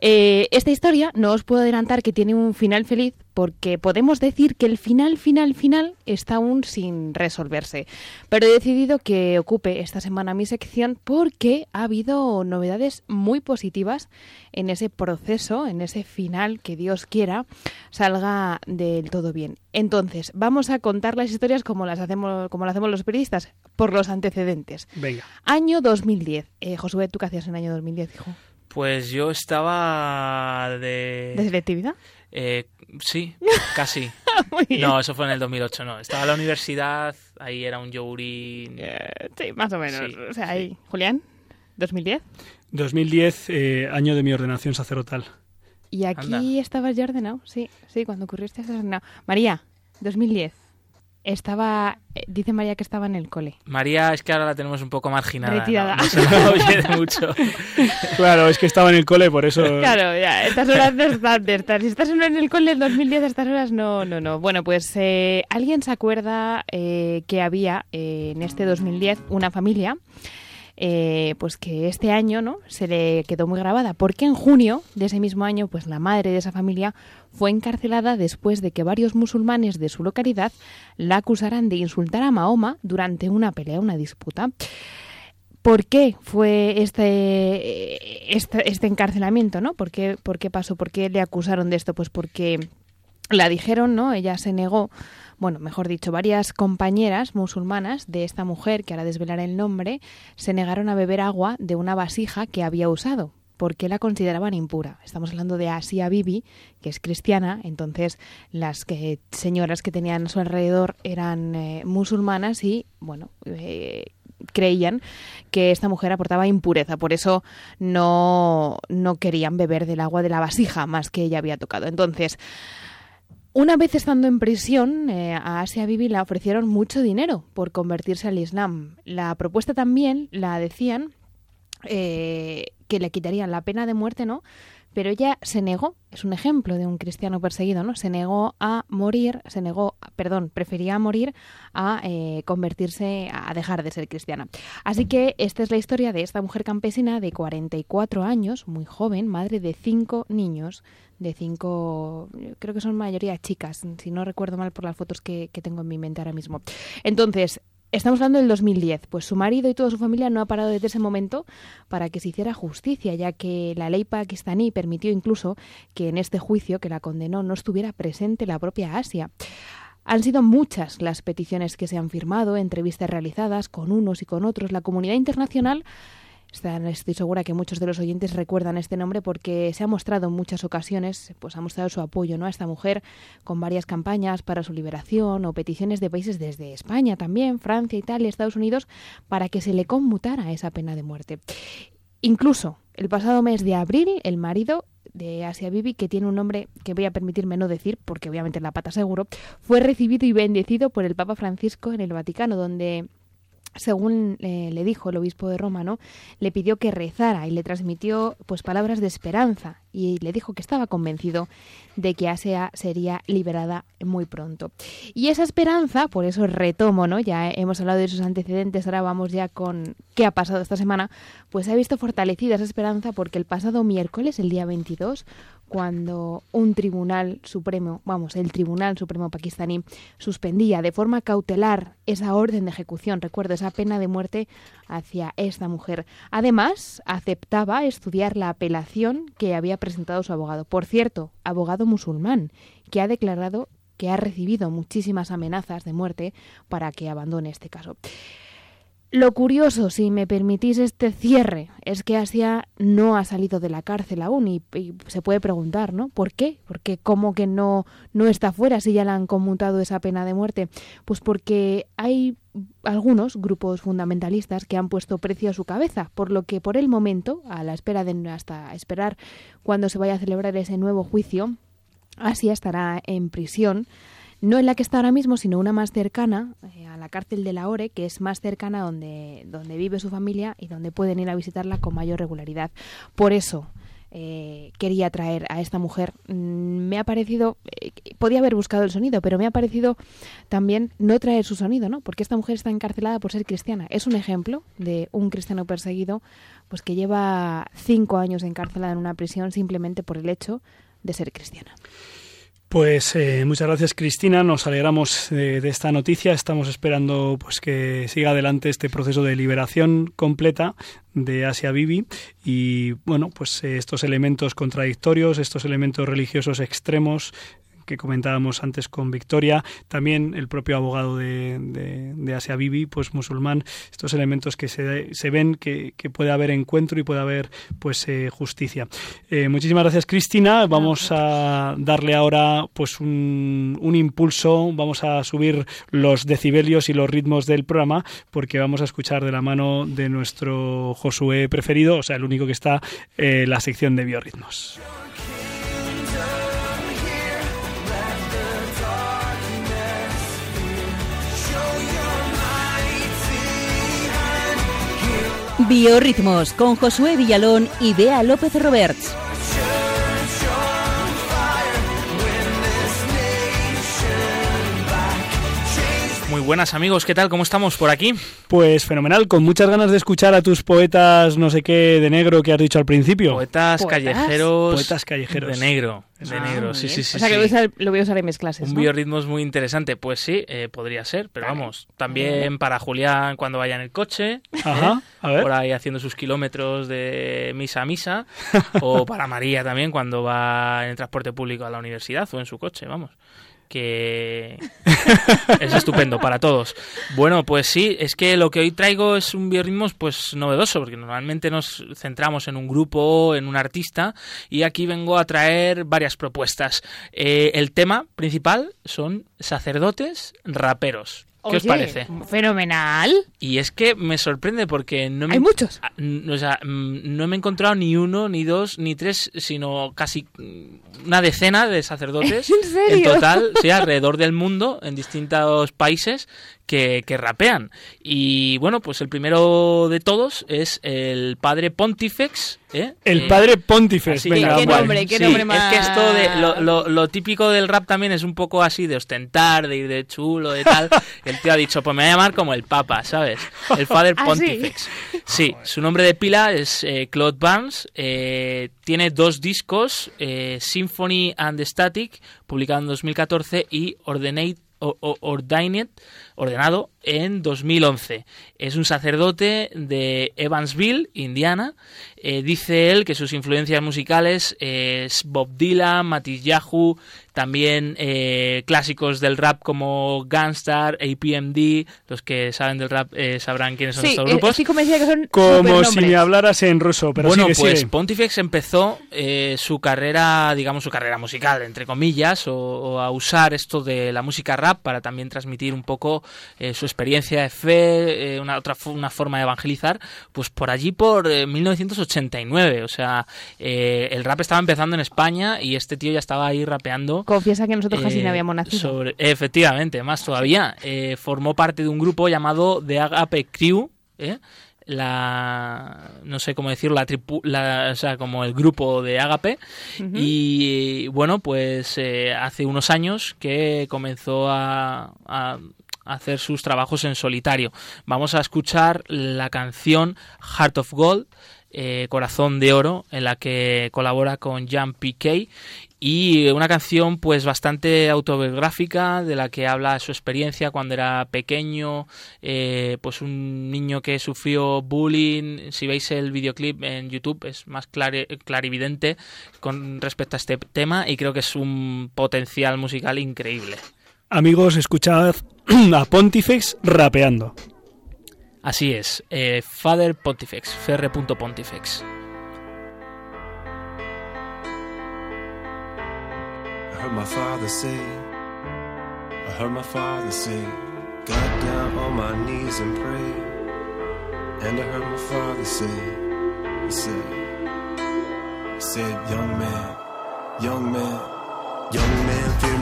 eh, esta historia no os puedo adelantar que tiene un final feliz porque podemos decir que el final, final, final está aún sin resolverse. Pero he decidido que ocupe esta semana mi sección porque ha habido novedades muy positivas en ese proceso, en ese final que Dios quiera salga del todo bien. Entonces, vamos a contar las historias como las hacemos, como las hacemos los periodistas, por los antecedentes. Venga. Año 2010. Eh, Josué, ¿tú qué hacías en el año 2010, hijo? Pues yo estaba de... ¿De selectividad? Eh, sí, casi. No, eso fue en el 2008, no. Estaba en la universidad, ahí era un yogurí... Eh, sí, más o menos. Sí, o sea, sí. ahí. Julián, 2010. 2010, eh, año de mi ordenación sacerdotal. Y aquí Anda. estabas ya ordenado. Sí, sí, cuando ocurrió este ordenado. María, 2010. Estaba, eh, dice María que estaba en el cole. María es que ahora la tenemos un poco marginada. ¿no? Retirada. No, se la oye de mucho. Claro, es que estaba en el cole, por eso. Claro, ya, estas horas no están de estar. Si estás en el cole en 2010, a estas horas no, no, no. Bueno, pues eh, ¿alguien se acuerda eh, que había eh, en este 2010 una familia? Eh, pues que este año no se le quedó muy grabada porque en junio de ese mismo año pues la madre de esa familia fue encarcelada después de que varios musulmanes de su localidad la acusaran de insultar a Mahoma durante una pelea una disputa ¿Por qué fue este, este, este encarcelamiento? ¿no? ¿Por, qué, ¿Por qué pasó? ¿Por qué le acusaron de esto? Pues porque la dijeron, ¿no? Ella se negó, bueno, mejor dicho, varias compañeras musulmanas de esta mujer, que ahora desvelaré el nombre, se negaron a beber agua de una vasija que había usado porque la consideraban impura. Estamos hablando de Asia Bibi, que es cristiana, entonces las que, señoras que tenían a su alrededor eran eh, musulmanas y, bueno, eh, creían que esta mujer aportaba impureza, por eso no, no querían beber del agua de la vasija más que ella había tocado. Entonces, una vez estando en prisión, eh, a Asia Bibi le ofrecieron mucho dinero por convertirse al Islam. La propuesta también la decían eh, que le quitarían la pena de muerte, ¿no? Pero ella se negó, es un ejemplo de un cristiano perseguido, ¿no? Se negó a morir, se negó, perdón, prefería morir a eh, convertirse, a dejar de ser cristiana. Así que esta es la historia de esta mujer campesina de 44 años, muy joven, madre de cinco niños, de cinco, creo que son mayoría chicas, si no recuerdo mal por las fotos que, que tengo en mi mente ahora mismo. Entonces, Estamos hablando del 2010, pues su marido y toda su familia no ha parado desde ese momento para que se hiciera justicia, ya que la ley pakistaní permitió incluso que en este juicio que la condenó no estuviera presente la propia Asia. Han sido muchas las peticiones que se han firmado, entrevistas realizadas con unos y con otros. La comunidad internacional Estoy segura que muchos de los oyentes recuerdan este nombre porque se ha mostrado en muchas ocasiones, pues ha mostrado su apoyo ¿no? a esta mujer con varias campañas para su liberación o peticiones de países desde España también, Francia, Italia, Estados Unidos, para que se le conmutara esa pena de muerte. Incluso el pasado mes de abril, el marido de Asia Bibi, que tiene un nombre que voy a permitirme no decir, porque obviamente la pata seguro, fue recibido y bendecido por el Papa Francisco en el Vaticano, donde según eh, le dijo el obispo de Roma, ¿no? le pidió que rezara y le transmitió pues palabras de esperanza y le dijo que estaba convencido de que Asia sería liberada muy pronto. Y esa esperanza, por eso retomo, ¿no? Ya hemos hablado de sus antecedentes, ahora vamos ya con qué ha pasado esta semana, pues se ha visto fortalecida esa esperanza porque el pasado miércoles, el día 22, cuando un tribunal supremo, vamos, el Tribunal Supremo pakistaní suspendía de forma cautelar esa orden de ejecución, recuerdo, esa pena de muerte hacia esta mujer. Además, aceptaba estudiar la apelación que había presentado su abogado. Por cierto, abogado musulmán, que ha declarado que ha recibido muchísimas amenazas de muerte para que abandone este caso. Lo curioso, si me permitís este cierre, es que Asia no ha salido de la cárcel aún y, se puede preguntar, ¿no? ¿Por qué? Porque cómo que no no está fuera si ya le han conmutado esa pena de muerte? Pues porque hay algunos grupos fundamentalistas que han puesto precio a su cabeza, por lo que por el momento, a la espera de hasta esperar cuando se vaya a celebrar ese nuevo juicio, Asia estará en prisión no en la que está ahora mismo, sino una más cercana, eh, a la cárcel de Lahore, que es más cercana donde, donde vive su familia y donde pueden ir a visitarla con mayor regularidad. Por eso eh, quería traer a esta mujer. Mm, me ha parecido, eh, podía haber buscado el sonido, pero me ha parecido también no traer su sonido, ¿no? Porque esta mujer está encarcelada por ser cristiana. Es un ejemplo de un cristiano perseguido, pues que lleva cinco años encarcelada en una prisión simplemente por el hecho de ser cristiana. Pues eh, muchas gracias Cristina, nos alegramos de, esta noticia, estamos esperando pues que siga adelante este proceso de liberación completa de Asia Bibi. Y bueno pues eh, estos elementos contradictorios, estos elementos religiosos extremos que comentábamos antes con Victoria, también el propio abogado de, de, de Asia Bibi, pues musulmán, estos elementos que se, se ven que, que, puede haber encuentro y puede haber pues eh, justicia. Eh, muchísimas gracias Cristina, vamos a darle ahora pues un, un, impulso, vamos a subir los decibelios y los ritmos del programa porque vamos a escuchar de la mano de nuestro Josué preferido, o sea, el único que está eh, la sección de biorritmos. Biorritmos con Josué Villalón y Bea López Roberts. Muy buenas amigos, ¿qué tal? ¿Cómo estamos por aquí? Pues fenomenal, con muchas ganas de escuchar a tus poetas no sé qué de negro que has dicho al principio. Poetas, ¿Poetas? callejeros. Poetas callejeros. De negro. De ah, negro, sí, sí, sí. O sea, sí. que lo voy, a usar, lo voy, a usar, en mis clases. Un ¿no? biorritmo es muy interesante. Pues sí, eh, podría ser, pero vale. vamos. También para Julián cuando vaya en el coche. Ajá, ¿eh? a ver. Por ahí haciendo sus kilómetros de misa a misa. o para María también cuando va en el transporte público a la universidad o en su coche, vamos que es estupendo para todos. Bueno, pues sí, es que lo que hoy traigo es un biorritmos pues novedoso, porque normalmente nos centramos en un grupo, en un artista, y aquí vengo a traer varias propuestas. Eh, el tema principal son sacerdotes raperos. ¿Qué os parece? Fenomenal. Y es que me sorprende porque no me... Hay muchos. O sea, no me he encontrado ni uno, ni dos, ni tres, sino casi una decena de sacerdotes. ¿En serio? En total, sí, alrededor del mundo, en distintos países, que, que, rapean. Y bueno, pues el primero de todos es el padre Pontifex. ¿eh? El eh, padre Pontifex, así, venga, ¿Qué nombre, qué sí, nombre más? Es que esto de lo, lo, lo, típico del rap también es un poco así de ostentar, de ir de chulo, de tal. el tío ha dicho, pues me voy a llamar como el papa, ¿sabes? El padre Pontifex. ¿Ah, sí? sí, su nombre de pila es eh, Claude Barnes. eh, tiene dos discos, eh, Symphony and Static, publicado en 2014, y Ordinate Ordained, ordenado en 2011. Es un sacerdote de Evansville, Indiana. Eh, dice él que sus influencias musicales es Bob Dylan, Matisse Yahoo, también eh, clásicos del rap como Gunstar, APMD. Los que saben del rap eh, sabrán quiénes son sí, estos grupos. Sí, como decía que son como si me hablaras en ruso, pero bueno, sigue, pues sigue. Pontifex empezó eh, su carrera, digamos su carrera musical, entre comillas, o, o, a usar esto de la música rap para también transmitir un poco eh, su experiencia de fe, eh, una otra una forma de evangelizar, pues por allí por eh, 1989. O sea, eh, el rap estaba empezando en España y este tío ya estaba ahí rapeando. Confiesa que nosotros casi eh, no habíamos nacido. sobre- efectivamente, más todavía. Eh, formó parte de un grupo llamado The Agape Crew. ¿eh? La. No sé cómo decirlo, la, tripu- la o sea, como el grupo de Agape. Y bueno, pues eh, hace unos años que comenzó a, a hacer sus trabajos en solitario. Vamos a escuchar la canción Heart of Gold, eh, Corazón de Oro, en la que colabora con Jan Piquet y una canción pues bastante autobiográfica de la que habla su experiencia cuando era pequeño, eh, pues un niño que sufrió bullying. Si veis el videoclip en YouTube es más clari- clarividente con respecto a este tema y creo que es un potencial musical increíble. Amigos, escuchad a Pontifex rapeando. Así es, eh, Father Pontifex, Ferre.pontifex. I heard my father say, I heard my father say, got down on my knees and pray. And I heard my father say, he said, he said, young man, young man, young man,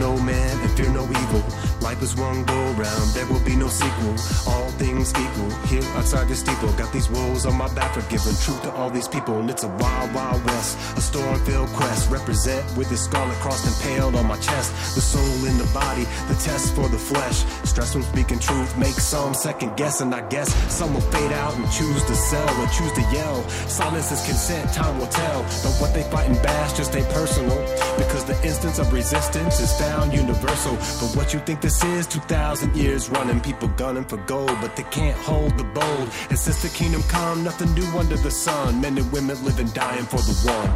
no man and fear no evil. Life is one go round, there will be no sequel. All things equal, here outside the steeple. Got these woes on my back for giving truth to all these people. And it's a wild, wild west, a storm filled quest. Represent with this scarlet cross impaled on my chest. The soul in the body, the test for the flesh. Stress from speaking truth, make some second guess. And I guess some will fade out and choose to sell or choose to yell. Silence is consent, time will tell. But what they fight and bash just ain't personal. Because the instance of resistance is found universal. But what you think this is, 2,000 years running, people gunning for gold, but they can't hold the bold. And since the kingdom come, nothing new under the sun. Men and women living, dying for the one.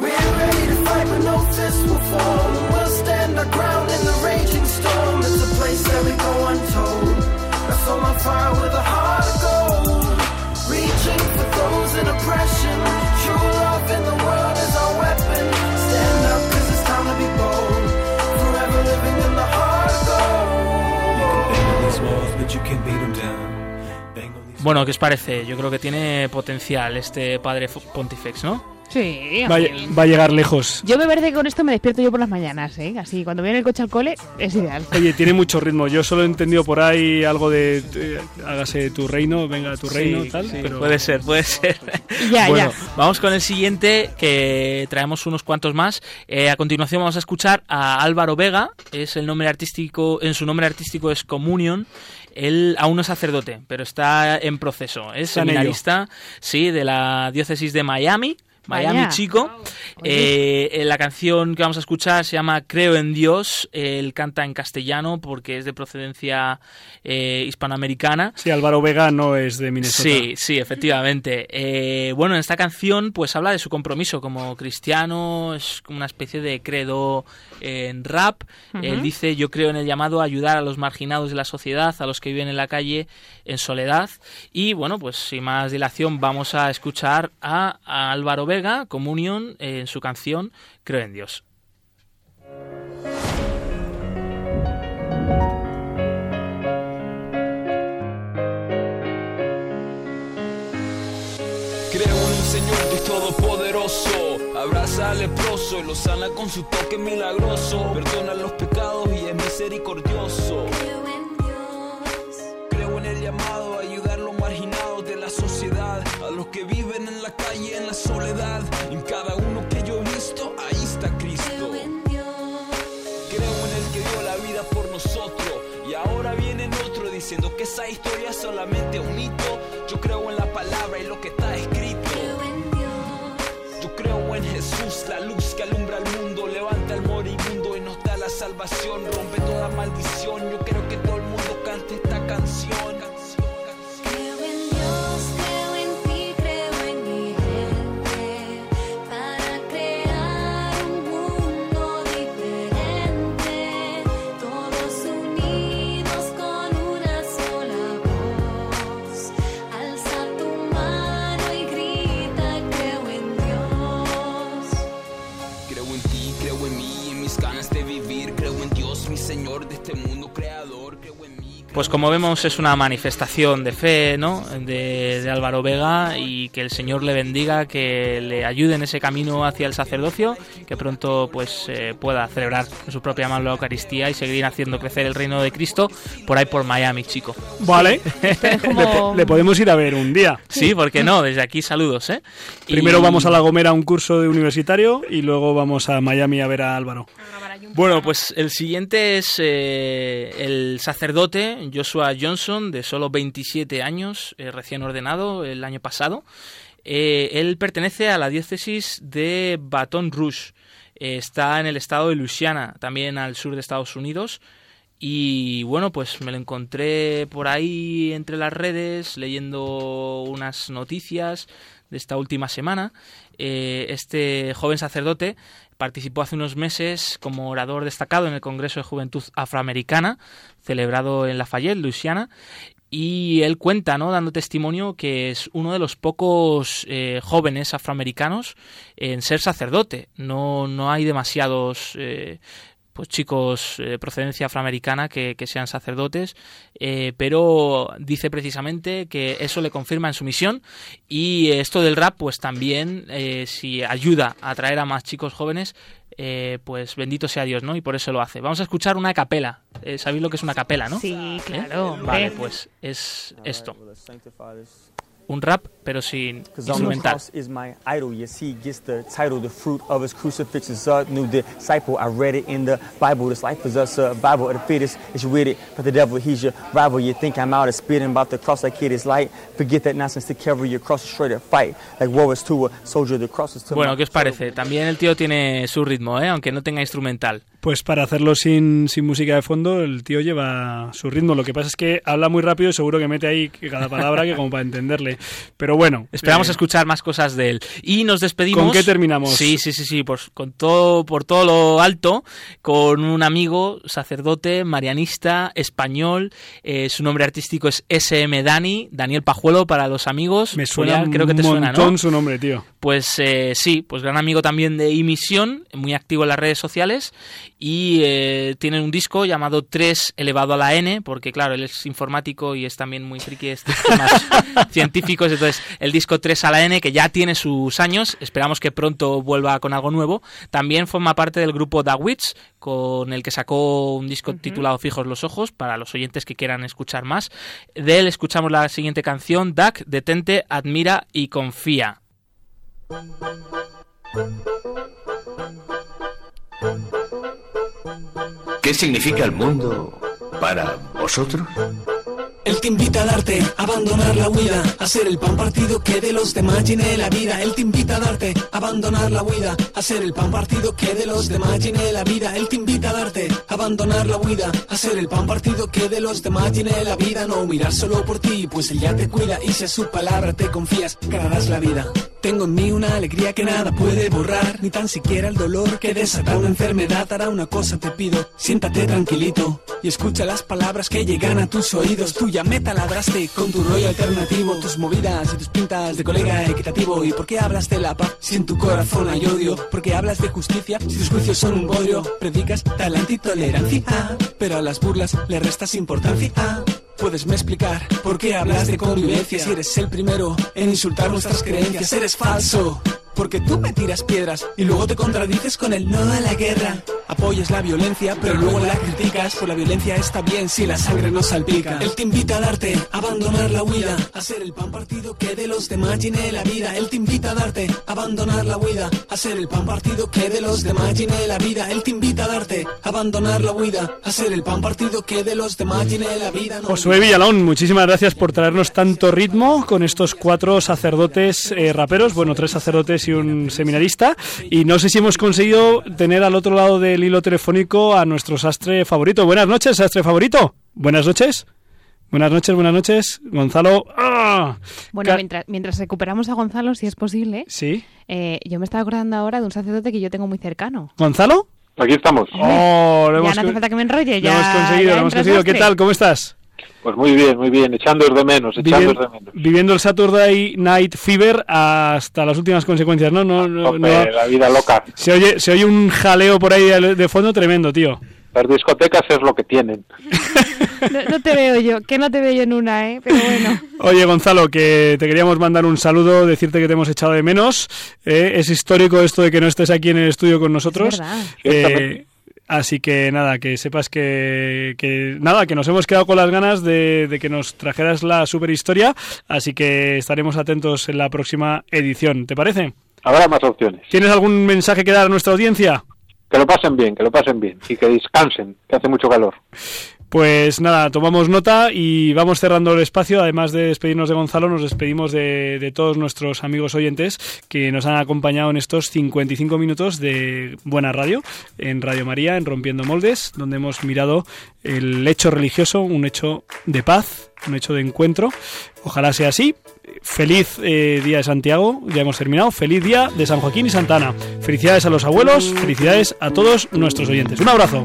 We're ready to fight, but no fist will fall. We'll stand our ground in the raging storm. It's a place that we go untold. Soul on fire with a heart of gold. Reaching for those in oppression. True love in the world Bueno, ¿qué os parece? Yo creo que tiene potencial este padre Pontifex, ¿no? Sí, Va, a- va a llegar lejos. Yo me parece que con esto me despierto yo por las mañanas, ¿eh? Así, cuando viene el coche al cole, es ideal. Oye, tiene mucho ritmo. Yo solo he entendido por ahí algo de eh, hágase tu reino, venga tu reino, Sí, tal. sí, pero Puede ser, puede ser. Ya, bueno, ya. vamos con el siguiente, que traemos unos cuantos más. Eh, a continuación vamos a escuchar a Álvaro Vega, es el nombre artístico, en su nombre artístico es Communion. Él aún no es sacerdote, pero está en proceso. Es seminarista, sí, de la diócesis de Miami. Miami, Vaya. chico. Eh, eh, la canción que vamos a escuchar se llama Creo en Dios. Él canta en castellano porque es de procedencia eh, hispanoamericana. Sí, Álvaro Vega no es de Minnesota. Sí, sí, efectivamente. Eh, bueno, en esta canción pues habla de su compromiso como cristiano, es como una especie de credo eh, en rap. Él dice, yo creo en el llamado a ayudar a los marginados de la sociedad, a los que viven en la calle en soledad. Y bueno, pues sin más dilación vamos a escuchar a, a Álvaro Vega, Comunión, eh, en su canción Creo en Dios. Creo en un Señor Dios Todopoderoso. Abraza al leproso y lo sana con su toque milagroso. Perdona los pecados y es misericordioso. Creo en Dios. Creo en el llamado a ayudar a los marginados de la sociedad. A los que viven diciendo que esa historia es solamente un mito. Yo creo en la palabra y lo que está escrito. Creo en Dios. Yo creo en Jesús, la luz que alumbra el mundo, levanta al moribundo y nos da la salvación, rompe toda maldición. Yo creo que todo el mundo cante esta canción. Señor de este mundo creador. Creo en mí. Pues como vemos es una manifestación de fe, ¿no? De, de Álvaro Vega y que el Señor le bendiga, que le ayude en ese camino hacia el sacerdocio, que pronto pues eh, pueda celebrar en su propia mano la Eucaristía y seguir haciendo crecer el reino de Cristo por ahí por Miami, chico. Vale. como- le, le podemos ir a ver un día. Sí, ¿por qué no? Desde aquí saludos, ¿eh? Y- Primero vamos a La Gomera a un curso de universitario y luego vamos a Miami a ver a Álvaro. Bueno, pues el siguiente es eh, el sacerdote Joshua Johnson, de solo 27 años, eh, recién ordenado el año pasado. Eh, él pertenece a la diócesis de Baton Rouge. Está en el estado de Louisiana, también al sur de Estados Unidos. Y bueno, pues me lo encontré por ahí entre las redes, leyendo unas noticias de esta última semana. Este joven sacerdote participó hace unos meses como orador destacado en el Congreso de Juventud Afroamericana, celebrado en Lafayette, Luisiana, y él cuenta, ¿no? dando testimonio, que es uno de los pocos eh, jóvenes afroamericanos en ser sacerdote. No, no hay demasiados eh, pues chicos de procedencia afroamericana que, que sean sacerdotes, eh, pero dice precisamente que eso le confirma en su misión y esto del rap pues también eh, si ayuda a atraer a más chicos jóvenes eh, pues bendito sea Dios, ¿no? Y por eso lo hace. Vamos a escuchar una capela. Eh, ¿Sabéis lo que es una capela, no? Sí, claro. Vale, pues es esto. Un rap, pero sin instrumental. cross is my idol. You see, gets the title, the fruit of his crucifixion. Son, new disciple. I read it in the Bible. This life is a survival of the fittest. It's with it, but the devil, he's your rival. You think I'm out of spitting about the cross like it is light. Forget that nonsense to carry your cross straight and fight. Like war is to a soldier, the cross is to Bueno, ¿qué os parece? También el tío tiene su ritmo, ¿eh? aunque no tenga instrumental. Pues para hacerlo sin, sin música de fondo, el tío lleva su ritmo. Lo que pasa es que habla muy rápido y seguro que mete ahí cada palabra que como para entenderle. Pero bueno. Esperamos eh, escuchar más cosas de él. Y nos despedimos. ¿Con qué terminamos? Sí, sí, sí, sí, por, con todo, por todo lo alto, con un amigo, sacerdote, marianista, español. eh, su nombre artístico es SM Dani, Daniel Pajuelo para los amigos. Me suena Julián, creo que te un suena, montón ¿no? su nombre, tío. Pues eh, sí, pues gran amigo también de Imisión, muy activo en las redes sociales y eh, tiene un disco llamado 3 elevado a la n, porque claro, él es informático y es también muy friki de estos temas científicos, entonces el disco 3 a la n que ya tiene sus años, esperamos que pronto vuelva con algo nuevo, también forma parte del grupo The Witch, con el que sacó un disco titulado Fijos los Ojos, para los oyentes que quieran escuchar más. De él escuchamos la siguiente canción, Duck, Detente, Admira y Confía. ¿Qué significa el mundo para vosotros? Él te invita a darte, abandonar la huida, a ser el pan partido que de los demás llene la vida. Él te invita a darte, abandonar la huida, a ser el pan partido que de los demás llene la vida. Él te invita a darte, abandonar la huida, a ser el pan partido que de los demás llene la vida. No mirar solo por ti, pues él ya te cuida y si a su palabra te confías, ganarás la vida. Tengo en mí una alegría que nada puede borrar, ni tan siquiera el dolor que desata una enfermedad. Hará una cosa te pido, siéntate tranquilito y escucha las palabras que llegan a tus oídos. Tú ya me con tu rollo alternativo, tus movidas y tus pintas de colega equitativo. ¿Y por qué hablas de la paz si en tu corazón hay odio? ¿Por qué hablas de justicia si tus juicios son un bodrio? Predicas talento y tolerancia, pero a las burlas le restas importancia. Puedes me explicar por qué hablas de convivencia si eres el primero en insultar nuestras creencias. Eres falso. Porque tú me tiras piedras y luego te contradices con el no a la guerra. Apoyas la violencia, pero luego la criticas. Por la violencia está bien si la sangre no salpica. Él te invita a darte, a abandonar la huida, a ser el pan partido que de los demás llene la vida. Él te invita a darte, a abandonar la huida, a ser el pan partido que de los demás llene la vida. Él te invita a darte, a abandonar la huida, a ser el pan partido que de los demás llene la vida. No Josué Villalón, muchísimas gracias por traernos tanto ritmo con estos cuatro sacerdotes eh, raperos, bueno, tres sacerdotes y un seminarista. Y no sé si hemos conseguido tener al otro lado del hilo telefónico a nuestro sastre favorito. Buenas noches, sastre favorito. Buenas noches. Buenas noches, buenas noches. Gonzalo. ¡ah! Bueno, mientras, mientras recuperamos a Gonzalo, si es posible, Sí. eh, yo me estaba acordando ahora de un sacerdote que yo tengo muy cercano. ¿Gonzalo? Aquí estamos. Oh, lo ya hemos, no hace falta que me enrolle, lo ya. hemos conseguido, lo hemos conseguido. ¿Qué tal? ¿Cómo estás? Pues muy bien, muy bien, echándoos de menos, echándoos de menos. viviendo el Saturday Night Fever hasta las últimas consecuencias, ¿no? no, no, no- la vida loca. Se oye, se oye un jaleo por ahí de, de fondo tremendo, tío. Las discotecas es lo que tienen. No, no te veo yo, que no te veo yo en una, ¿eh? Pero bueno. Oye, Gonzalo, que te queríamos mandar un saludo, decirte que te hemos echado de menos. Eh, es histórico esto de que no estés aquí en el estudio con nosotros. verdad. Eh, así que nada, que sepas que, que nada, que nos hemos quedado con las ganas de, de que nos trajeras la super historia. Así que estaremos atentos en la próxima edición. ¿Te parece? Habrá más opciones. ¿Tienes algún mensaje que dar a nuestra audiencia? Que lo pasen bien, que lo pasen bien. Y que descansen, que hace mucho calor. Pues nada, tomamos nota y vamos cerrando el espacio. Además de despedirnos de Gonzalo, nos despedimos de, todos nuestros amigos oyentes que nos han acompañado en estos 55 minutos de buena radio en Radio María, en Rompiendo Moldes, donde hemos mirado el hecho religioso, un hecho de paz, un hecho de encuentro. Ojalá sea así. Feliz eh, día de Santiago, ya hemos terminado. Feliz día de San Joaquín y Santana. Felicidades a los abuelos, felicidades a todos nuestros oyentes. Un abrazo.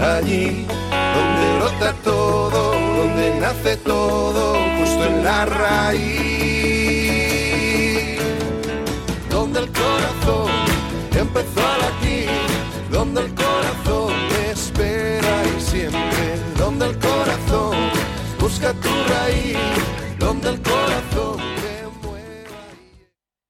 allí donde brota todo, donde nace todo, justo en la raíz. Donde el corazón empezó a latir, donde el corazón espera y siempre, donde el corazón busca tu raíz, donde el corazón